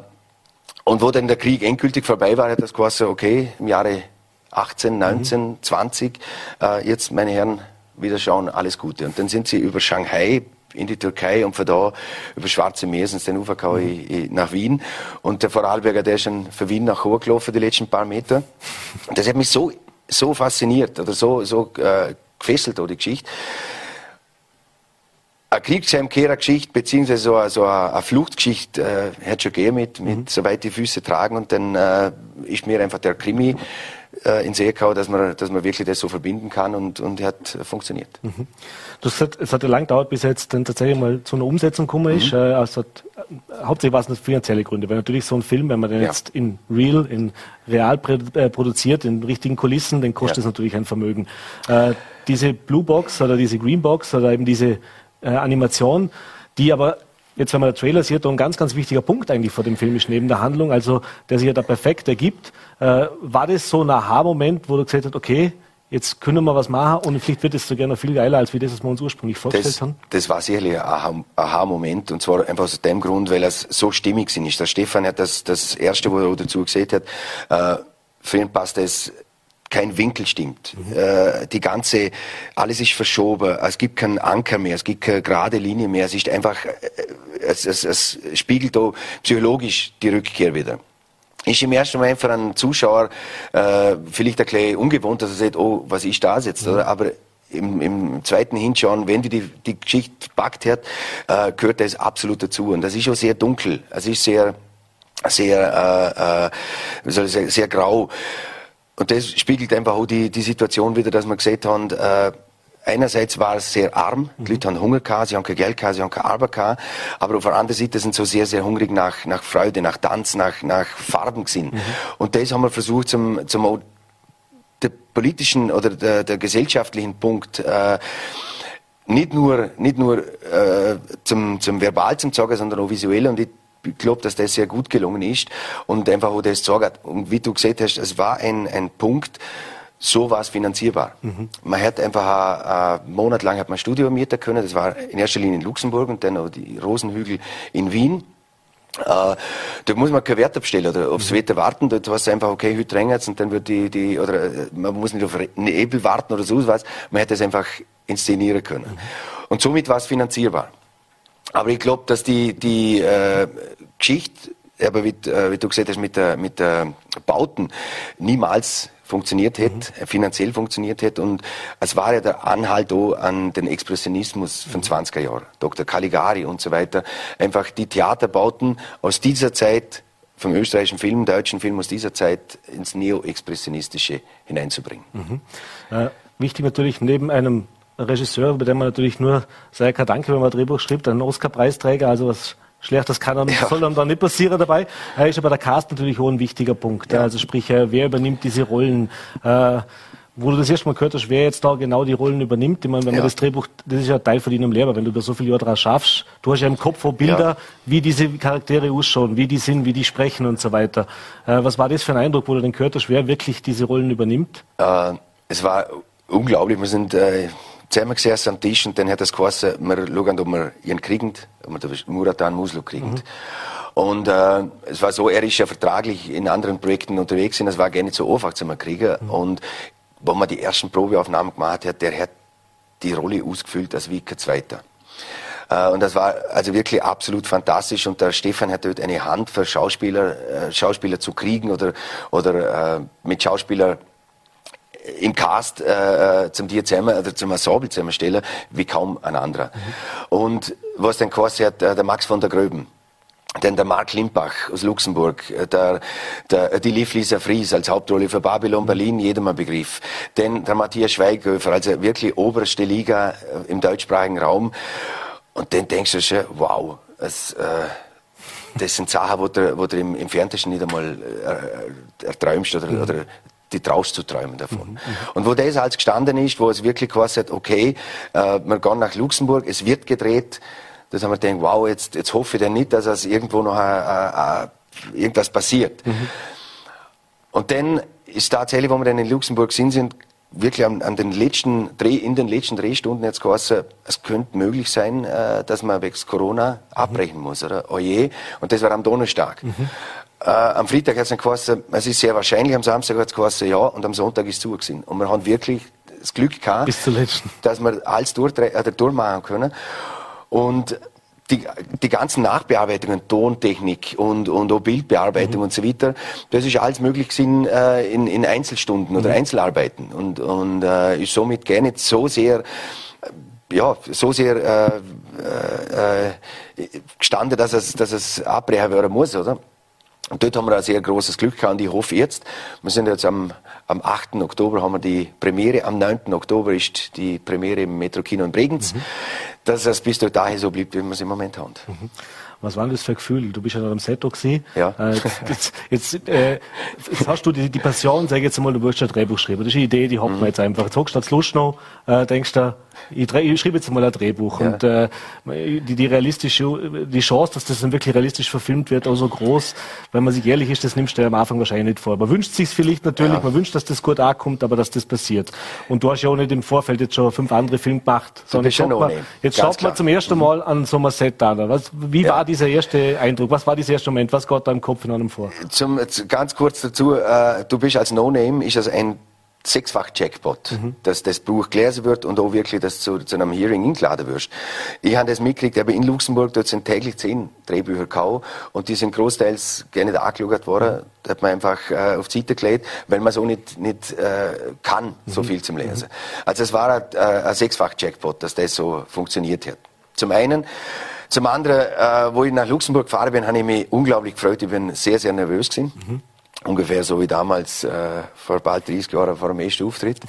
und wo dann der Krieg endgültig vorbei war, hat das quasi, okay, im Jahre 18, 19, mhm. 20, äh, jetzt, meine Herren, wieder schauen, alles Gute. Und dann sind sie über Shanghai in die Türkei und von da über Schwarze Meer sind den Uferkau mhm. nach Wien. Und der Vorarlberger, der ist schon von Wien nach Chur gelaufen, die letzten paar Meter. Und das hat mich so, so fasziniert oder so, so äh, gefesselt, die Geschichte. Eine Kriegsheimkehrergeschichte, beziehungsweise so, eine, so eine Fluchtgeschichte, äh, hat schon gegeben mit, mit mhm. soweit die Füße tragen. Und dann äh, ist mir einfach der Krimi äh, in See gehauen, dass man, dass man wirklich das so verbinden kann und, und hat funktioniert. Mhm. Du hast gesagt, es hat ja lang gedauert, bis jetzt dann tatsächlich mal zu einer Umsetzung gekommen ist. Mhm. Also hat, äh, hauptsächlich war es finanzielle Gründe, weil natürlich so ein Film, wenn man den ja. jetzt in real, in real äh, produziert, in richtigen Kulissen, dann kostet es ja. natürlich ein Vermögen. Äh, diese Blue Box oder diese Green Box oder eben diese äh, Animation, die aber jetzt, wenn man der Trailer sieht, ein ganz, ganz wichtiger Punkt eigentlich vor dem Film ist neben der Handlung, also der sich ja da perfekt ergibt. Äh, war das so ein Aha-Moment, wo du gesagt hast, okay, jetzt können wir was machen und vielleicht wird es sogar noch viel geiler, als wir das, was wir uns ursprünglich vorgestellt das, haben? Das war sicherlich ein Aha-Moment und zwar einfach aus dem Grund, weil es so stimmig ist. Der Stefan hat das, das Erste, wo er dazu gesehen hat, äh, für ihn passt das kein Winkel stimmt. Mhm. Äh, die ganze, alles ist verschoben. Es gibt keinen Anker mehr, es gibt keine gerade Linie mehr. Es ist einfach, äh, es, es, es spiegelt da psychologisch die Rückkehr wieder ist im ersten Moment für einen Zuschauer äh, vielleicht ein bisschen ungewohnt, dass er sagt, oh, was ist das jetzt? Mhm. Aber im, im zweiten Hinschauen, wenn die die, die Geschichte packt hat, äh, gehört das absolut dazu. Und das ist auch sehr dunkel. Es ist sehr, sehr, äh, äh, sagen, sehr grau. Und das spiegelt einfach auch die, die Situation wieder, dass man gesagt haben, äh, einerseits war es sehr arm, die Leute haben Hunger gehabt, sie haben kein Geld gehabt, sie haben keine Arbeit gehabt, aber auf der anderen Seite sind sie so sehr, sehr hungrig nach, nach Freude, nach Tanz, nach, nach Farben gesehen. Mhm. Und das haben wir versucht zum, zum der politischen oder der, der gesellschaftlichen Punkt äh, nicht nur, nicht nur äh, zum, zum Verbal zum sagen, sondern auch visuell und ich glaube, dass das sehr gut gelungen ist und einfach auch das sagt. Und wie du gesagt hast, es war ein, ein Punkt, so war es finanzierbar. Mhm. Man hat einfach einen Monat lang hat man Studio mieten können. Das war in erster Linie in Luxemburg und dann auch die Rosenhügel in Wien. Äh, da muss man kein Wert abstellen oder aufs Wetter warten. Dort weißt du einfach, okay, heute regnet und dann wird die, die, oder äh, man muss nicht auf Nebel warten oder so was. Man hätte es einfach inszenieren können. Mhm. Und somit war es finanzierbar. Aber ich glaube, dass die, die äh, Geschichte, aber wie, äh, wie, du gesagt hast, mit der, mit der Bauten niemals funktioniert hätte, mhm. finanziell funktioniert hätte. Und es war ja der Anhalt auch an den Expressionismus von 20er Jahren. Dr. Caligari und so weiter. Einfach die Theaterbauten aus dieser Zeit vom österreichischen Film, deutschen Film aus dieser Zeit ins Neo-Expressionistische hineinzubringen. Mhm. Äh, wichtig natürlich neben einem Regisseur, bei dem man natürlich nur sehr Danke, wenn man ein Drehbuch schreibt, ein Oscar-Preisträger, also was Schlechtes kann einem, ja. soll einem da nicht passieren dabei. Er ist aber der Cast natürlich auch ein wichtiger Punkt. Ja. Also sprich, äh, wer übernimmt diese Rollen? Äh, wo du das erste Mal gehört hast, wer jetzt da genau die Rollen übernimmt. Ich meine, wenn ja. man das Drehbuch, das ist ja Teil von deinem Lehrer, wenn du über so viele Jahre dran schaffst, du hast ja im Kopf auch Bilder, ja. wie diese Charaktere ausschauen, wie die sind, wie die sprechen und so weiter. Äh, was war das für ein Eindruck, wo du dann gehört hast, wer wirklich diese Rollen übernimmt? Äh, es war unglaublich. Wir sind äh, zusammen gesessen am Tisch und dann hat das geheißen, wir schauen, ob wir ihn kriegen, ob wir den Muratan Muslu kriegen. Mhm. Und äh, es war so, er ist ja vertraglich in anderen Projekten unterwegs und es war gar nicht so einfach zu kriegen. Mhm. Und wo man die ersten Probeaufnahmen gemacht hat, der hat die Rolle ausgefüllt als wie kein Zweiter. Äh, und das war also wirklich absolut fantastisch. Und der Stefan hat dort eine Hand für Schauspieler, äh, Schauspieler zu kriegen oder, oder äh, mit Schauspielern im Cast äh, äh zum dir oder zum Ensemble zusammenstellen, wie kaum ein anderer. Mhm. Und was dann quasi hat, äh, der Max von der Gröben, dann der Mark Limbach aus Luxemburg, äh, der, der, die Liv Lisa Fries als Hauptrolle für Babylon Berlin, jedermann Begriff. Dann der Matthias Schweighöfer, also wirklich oberste Liga im deutschsprachigen Raum. Und dann denkst du schon, wow, es, äh, das sind Sachen, wo du, wo du im, im Fernsehen nicht einmal äh, erträumst oder, mhm. oder die traust zu träumen davon. Mhm, und wo das alles gestanden ist, wo es wirklich hat, okay, äh, wir gehen nach Luxemburg, es wird gedreht, das haben wir gedacht, wow, jetzt, jetzt hoffe ich denn nicht, dass es irgendwo noch a, a, irgendwas passiert. Mhm. Und dann ist tatsächlich, wo wir dann in Luxemburg sind, sind wirklich an, an, den letzten Dreh, in den letzten Drehstunden jetzt geheißen, es könnte möglich sein, äh, dass man wegen Corona abbrechen muss, oder? Oje. Und das war am Donnerstag. Mhm. Äh, am Freitag hat es dann geheißen, es ist sehr wahrscheinlich, am Samstag hat es geheißen, ja, und am Sonntag ist es zu gewesen. Und wir haben wirklich das Glück gehabt, dass wir alles durch, äh, durchmachen können. Und die, die ganzen Nachbearbeitungen, Tontechnik und, und auch Bildbearbeitung mhm. und so weiter, das ist alles möglich gewesen, äh, in, in Einzelstunden mhm. oder Einzelarbeiten und, und äh, ist somit gar nicht so sehr ja, so sehr äh, äh, äh gestanden, dass es, dass es abbrechen werden muss, oder? Und dort haben wir ein sehr großes Glück gehabt und ich hoffe jetzt, wir sind jetzt am, am 8. Oktober haben wir die Premiere, am 9. Oktober ist die Premiere im Metro Kino in Bregenz, mhm. dass es bis dahin so bleibt, wie wir es im Moment haben. Mhm. Was war denn das für ein Gefühl? Du bist ja noch am Set gewesen. Ja. Äh, jetzt, jetzt, äh, jetzt, hast du die, die Passion, sag jetzt mal, du willst ein Drehbuch schreiben. Das ist eine Idee, die hat mhm. man jetzt einfach. Jetzt hockst du als Lust noch, äh, denkst du, ich, ich schreibe jetzt mal ein Drehbuch. Ja. Und äh, die, die realistische, die Chance, dass das dann wirklich realistisch verfilmt wird, auch so groß, wenn man sich ehrlich ist, das nimmst du am Anfang wahrscheinlich nicht vor. Man wünscht sich vielleicht natürlich, ja. man wünscht, dass das gut ankommt, aber dass das passiert. Und du hast ja auch nicht im Vorfeld jetzt schon fünf andere Filme gemacht. Sondern jetzt schaut man, jetzt schaut man zum ersten mhm. Mal an so einem Set an. Was, wie ja. war dieser erste Eindruck? Was war dieser erste Moment? Was geht da im Kopf in einem vor? Zum, ganz kurz dazu, äh, du bist als No-Name, ist das ein sechsfach Jackpot, mhm. dass das Buch gelesen wird und auch wirklich, dass zu, zu einem Hearing eingeladen wirst. Ich habe das mitgekriegt, aber in Luxemburg, dort sind täglich zehn Drehbücher gekauft und die sind großteils gerne da angeschaut worden. Mhm. Da hat man einfach äh, auf die Seite gelegt, weil man so nicht, nicht äh, kann, mhm. so viel zum Lesen. Mhm. Also es war ein, äh, ein sechsfach Jackpot, dass das so funktioniert hat. Zum einen, zum anderen, äh, wo ich nach Luxemburg gefahren bin, habe ich mich unglaublich gefreut. Ich bin sehr, sehr nervös gewesen. Mhm ungefähr so wie damals äh, vor bald 30 Jahren vor dem ersten Auftritt.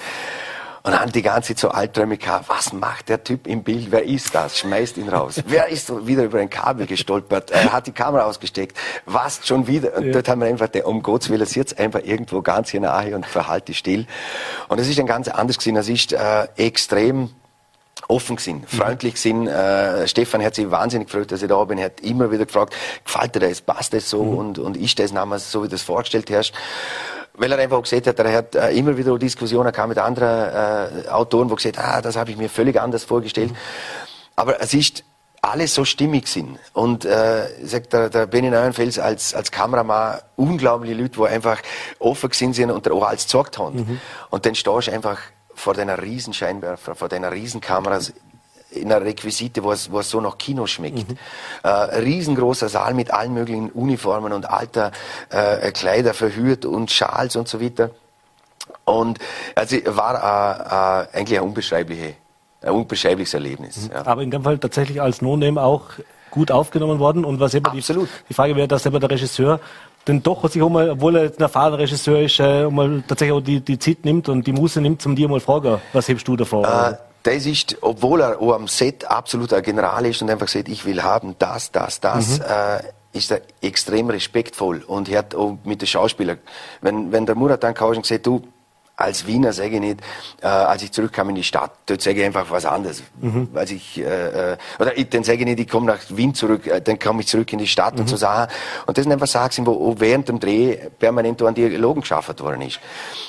Und dann die ganze Zeit so Albträume gehabt, was macht der Typ im Bild, wer ist das? Schmeißt ihn raus. wer ist wieder über ein Kabel gestolpert? Er hat die Kamera ausgesteckt. Was schon wieder? Und ja. dort haben wir einfach, der, um Gottes Willen, sitzt einfach irgendwo ganz hier nahe und verhalte still. Und es ist ein ganz anders gewesen. Es ist äh, extrem offen gewesen, freundlich gewesen. Äh, Stefan hat sich wahnsinnig gefreut, dass ich da bin. Er hat immer wieder gefragt, gefällt dir das, passt das so mhm. und, und ist das damals so, wie du das vorgestellt hast? Weil er einfach gesehen hat, er hat äh, immer wieder Diskussionen gehabt mit anderen äh, Autoren, wo gesagt ah, das habe ich mir völlig anders vorgestellt. Mhm. Aber es ist alle so stimmig sind. Und äh, sagt der, der Benny Neuenfels als, als Kameramann unglaubliche Leute, die einfach offen sind und auch alles gezeigt haben. Mhm. Und dann stehst du einfach vor deiner riesen Scheinwerfer, vor deiner riesen Kameras in einer Requisite, wo es, wo es so nach Kino schmeckt. Mhm. Äh, riesengroßer Saal mit allen möglichen Uniformen und alter äh, Kleider verhürt und Schals und so weiter. Und also war äh, äh, eigentlich eine unbeschreibliche ein unbeschreibliches Erlebnis. Mhm. Ja. Aber in dem Fall tatsächlich als No-Name auch gut aufgenommen worden. Und was immer die, die, Frage wäre, dass aber der Regisseur denn doch sich auch mal, obwohl er jetzt ein erfahrener Regisseur ist, äh, mal tatsächlich auch die, die Zeit nimmt und die Muße nimmt, zum dir mal fragen, was hebst du davor? Äh, das ist, obwohl er auch am Set absolut ein General ist und einfach sagt, ich will haben das, das, das, mhm. äh, ist er extrem respektvoll und er hat auch mit den Schauspielern, wenn, wenn der Murat dann gesagt, du, als Wiener sage ich nicht, äh, als ich zurückkam in die Stadt, dort sage ich einfach was anderes. Mhm. Als ich, äh, äh oder ich, dann sage ich nicht, ich komme nach Wien zurück, äh, dann komme ich zurück in die Stadt mhm. und so Sachen. Und das sind einfach Sachen, wo während dem Dreh permanent an Dialogen geschaffen worden ist.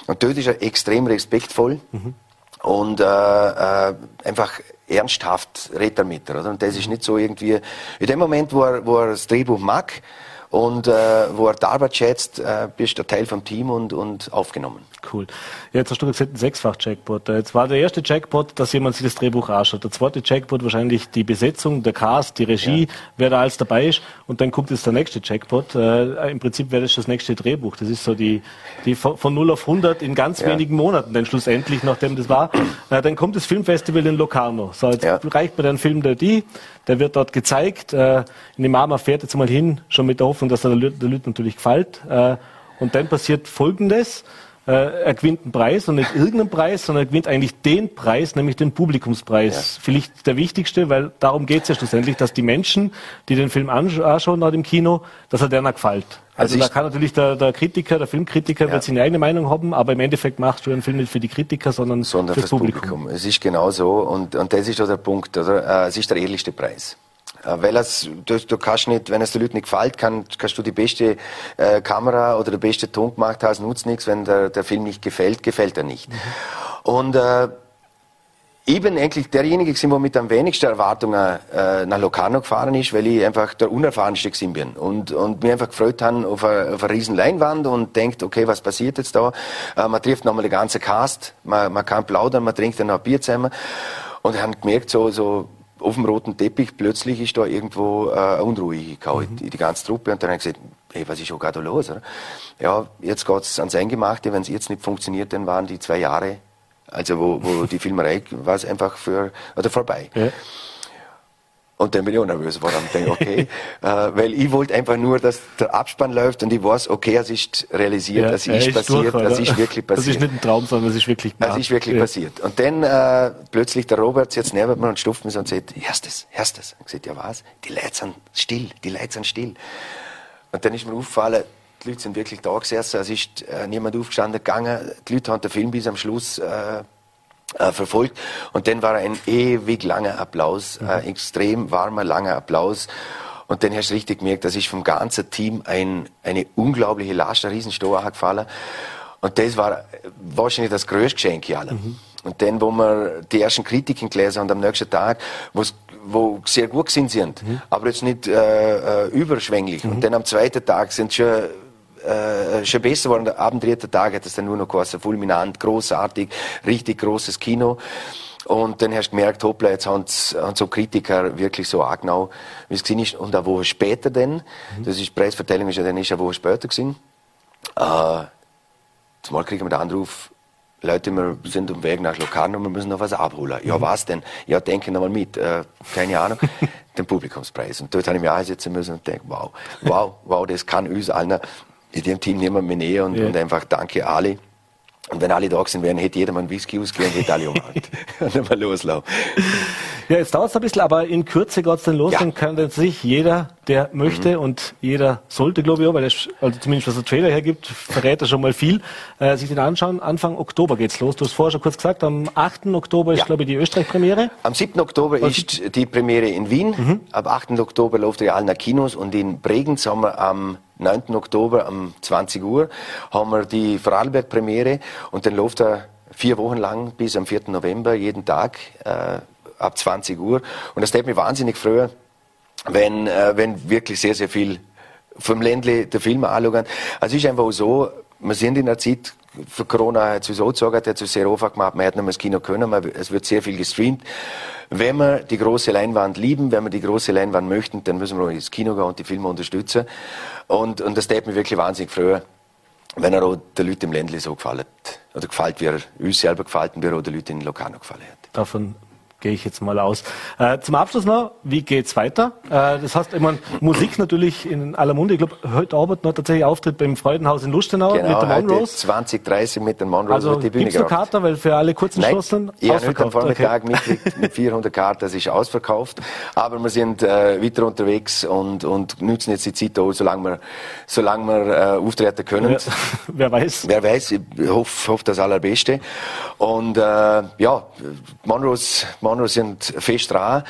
Und dort ist er extrem respektvoll. Mhm. Und äh, äh, einfach ernsthaft redet er mit. Oder? Und das ist nicht so irgendwie, in dem Moment, wo er, wo er das Drehbuch mag, und äh, wo er die Arbeit schätzt, äh, bist du Teil vom Team und, und aufgenommen. Cool. Jetzt hast du gesagt, ein Sechsfach-Jackpot. Jetzt war der erste Jackpot, dass jemand sich das Drehbuch anschaut. Der zweite Jackpot wahrscheinlich die Besetzung, der Cast, die Regie, ja. wer da alles dabei ist. Und dann kommt jetzt der nächste Jackpot. Äh, Im Prinzip wäre das das nächste Drehbuch. Das ist so die, die von, von 0 auf 100 in ganz ja. wenigen Monaten, denn schlussendlich, nachdem das war. Äh, dann kommt das Filmfestival in Locarno. So, jetzt ja. reicht mir der Film der die. Der wird dort gezeigt. Äh, in dem Mama fährt jetzt mal hin, schon mit der Hoffnung, dass er der Leute natürlich gefällt. Äh, und dann passiert Folgendes. Äh, er gewinnt einen Preis und nicht irgendeinen Preis, sondern er gewinnt eigentlich den Preis, nämlich den Publikumspreis. Ja. Vielleicht der wichtigste, weil darum geht es ja schlussendlich, dass die Menschen, die den Film anschauen nach dem Kino, dass er denen gefällt. Also, also da kann natürlich der, der, Kritiker, der Filmkritiker ja. wird seine eigene Meinung haben, aber im Endeffekt machst du einen Film nicht für die Kritiker, sondern, sondern fürs, fürs Publikum. Publikum. Es ist genau so und, und das ist auch der Punkt, oder? Äh, es ist der ehrlichste Preis. Äh, weil es, du, du kannst nicht, wenn es den Leuten nicht gefällt, kann, kannst du die beste äh, Kamera oder der beste Ton gemacht haben, nutzt nichts. Wenn der, der Film nicht gefällt, gefällt er nicht. Mhm. Und äh, ich bin eigentlich derjenige gewesen, der mit am wenigsten Erwartungen äh, nach Locarno gefahren ist, weil ich einfach der unerfahrenste gewesen bin und, und mir einfach gefreut habe auf eine, auf eine riesen Leinwand und denkt, okay, was passiert jetzt da? Äh, man trifft nochmal den ganzen Cast, man, man kann plaudern, man trinkt dann noch ein Bier zusammen und ich habe gemerkt, so, so auf dem roten Teppich plötzlich ist da irgendwo äh, Unruhe gehauen, mhm. die, ganze Truppe. Und dann habe ich gesagt, hey, was ist schon gerade los? Oder? Ja, jetzt geht's ans Eingemachte. Wenn es jetzt nicht funktioniert, dann waren die zwei Jahre, also wo, wo die Filmerei war es einfach für, oder vorbei. Ja. Und dann bin ich auch nervös geworden und denke, okay, äh, weil ich wollte einfach nur, dass der Abspann läuft und ich weiß, okay, es ist realisiert, ja, es ist, ist passiert, es ist wirklich passiert. Das ist nicht ein Traum, sondern es ist wirklich Es ist wirklich ja. passiert. Und dann äh, plötzlich der Robert jetzt neben mir und stuft mich und sagt, erstes, erstes. Und ich gesagt, ja was? Die Leute sind still, die Leute sind still. Und dann ist mir aufgefallen, die Leute sind wirklich da gesessen, es ist äh, niemand aufgestanden gegangen, die Leute haben den Film bis am Schluss äh, äh, verfolgt. Und dann war ein ewig langer Applaus, mhm. ein extrem warmer, langer Applaus. Und dann hast du richtig gemerkt, das ist vom ganzen Team ein, eine unglaubliche Last, ein Riesenstor gefallen. Und das war wahrscheinlich das größte Geschenk alle. Mhm. Und dann, wo wir die ersten Kritiken gelesen haben am nächsten Tag, wo sehr gut sind, sind mhm. aber jetzt nicht äh, äh, überschwänglich. Und mhm. dann am zweiten Tag sind schon äh, schon besser geworden. Ab dem dritten Tag hat es dann nur noch geheißen, fulminant, großartig, richtig großes Kino. Und dann hast du gemerkt, hoppla, jetzt haben, haben so Kritiker wirklich so angenommen, wie es ist. Und eine Woche später dann, mhm. das ist, die Preisverteilung ist ja dann ist eine Woche später gewesen, äh, zumal kriegen wir den Anruf, Leute, wir sind am Weg nach Locarno, wir müssen noch was abholen. Ja, mhm. was denn? Ja, denke noch mal mit. Äh, keine Ahnung. den Publikumspreis. Und dort habe ich mich einsetzen müssen und denke, wow, wow, wow, das kann uns allen dem Team nehmen wir näher und, ja. und einfach danke Ali. Und wenn alle da sind wären, hätte jeder mal einen Whisky ausgegeben und hätte alle umarmt. und dann mal loslaufen. Ja, jetzt dauert es ein bisschen, aber in Kürze geht es dann los. Ja. Dann kann sich jeder, der möchte mhm. und jeder sollte, glaube ich, auch, weil das, also zumindest was der Trailer hergibt, verrät er schon mal viel, äh, sich den anschauen. Anfang Oktober geht's los. Du hast vorher schon kurz gesagt, am 8. Oktober ist, ja. glaube ich, die Österreich-Premiere. Am 7. Oktober was ist die Premiere in Wien. Mhm. Ab 8. Oktober läuft die Alner Kinos und in Bregenz haben wir am 9. Oktober um 20 Uhr haben wir die Vorarlberg-Premiere und dann läuft er vier Wochen lang bis am 4. November jeden Tag äh, ab 20 Uhr. Und das tät mich wahnsinnig früher, wenn, äh, wenn wirklich sehr, sehr viel vom Ländle der Film anschauen. Also es ist einfach so, wir sind in einer Zeit, für Corona hat es so gesagt, hat es sehr einfach gemacht, man hätte nicht mehr ins Kino können, man, es wird sehr viel gestreamt. Wenn wir die große Leinwand lieben, wenn wir die große Leinwand möchten, dann müssen wir auch ins Kino gehen und die Filme unterstützen. Und, und das tut mir wirklich wahnsinnig früher, wenn er auch den Leuten im Ländle so gefällt, oder gefällt, wie er uns selber gefällt und wie er auch den Leuten in Locarno gefallen hat. Davon gehe ich jetzt mal aus. Äh, zum Abschluss noch, wie geht's weiter? Äh, das heißt, ich meine, Musik natürlich in aller Munde. Ich glaube, heute Abend noch tatsächlich Auftritt beim Freudenhaus in Lustenau genau, mit den Monrose. 20, 30 mit den Monrose also, die Bühne gibt's noch Karten, weil für alle kurzen Nein, Schlossen ich habe Vormittag okay. mitgekriegt, mit 400 Karten, das ist ausverkauft. Aber wir sind äh, weiter unterwegs und, und nutzen jetzt die Zeit auch, solange wir, solange wir äh, auftreten können. Ja, wer weiß. Wer weiß, ich hoffe, hoffe das Allerbeste. Und äh, ja, Monrose, Monrose sind fest dran.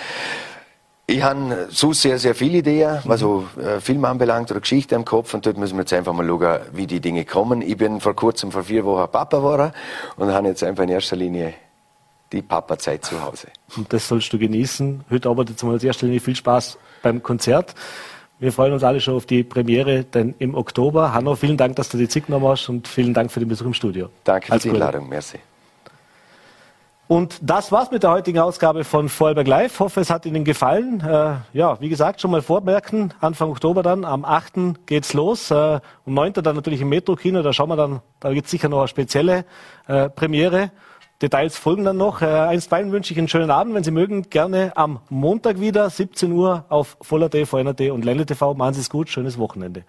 Ich habe so sehr, sehr viele Ideen, was so äh, Film anbelangt oder Geschichte im Kopf. Und dort müssen wir jetzt einfach mal schauen, wie die Dinge kommen. Ich bin vor kurzem, vor vier Wochen Papa geworden und habe jetzt einfach in erster Linie die Papa-Zeit zu Hause. Und das sollst du genießen. Heute aber jetzt mal in erster Linie viel Spaß beim Konzert. Wir freuen uns alle schon auf die Premiere dann im Oktober. Hanno, vielen Dank, dass du die Zeit genommen hast und vielen Dank für den Besuch im Studio. Danke für Alles die Einladung. Merci. Und das war's mit der heutigen Ausgabe von Vorarlberg Live. Hoffe, es hat Ihnen gefallen. Äh, ja, wie gesagt, schon mal vormerken, Anfang Oktober dann, am 8. geht's los. Äh, um 9. dann natürlich im Metro-Kino, da schauen wir dann, da gibt's sicher noch eine spezielle äh, Premiere. Details folgen dann noch. Äh, einstweilen wünsche ich einen schönen Abend. Wenn Sie mögen, gerne am Montag wieder, 17 Uhr auf Voller.de, VNRT und Ländle TV. Machen Sie es gut, schönes Wochenende.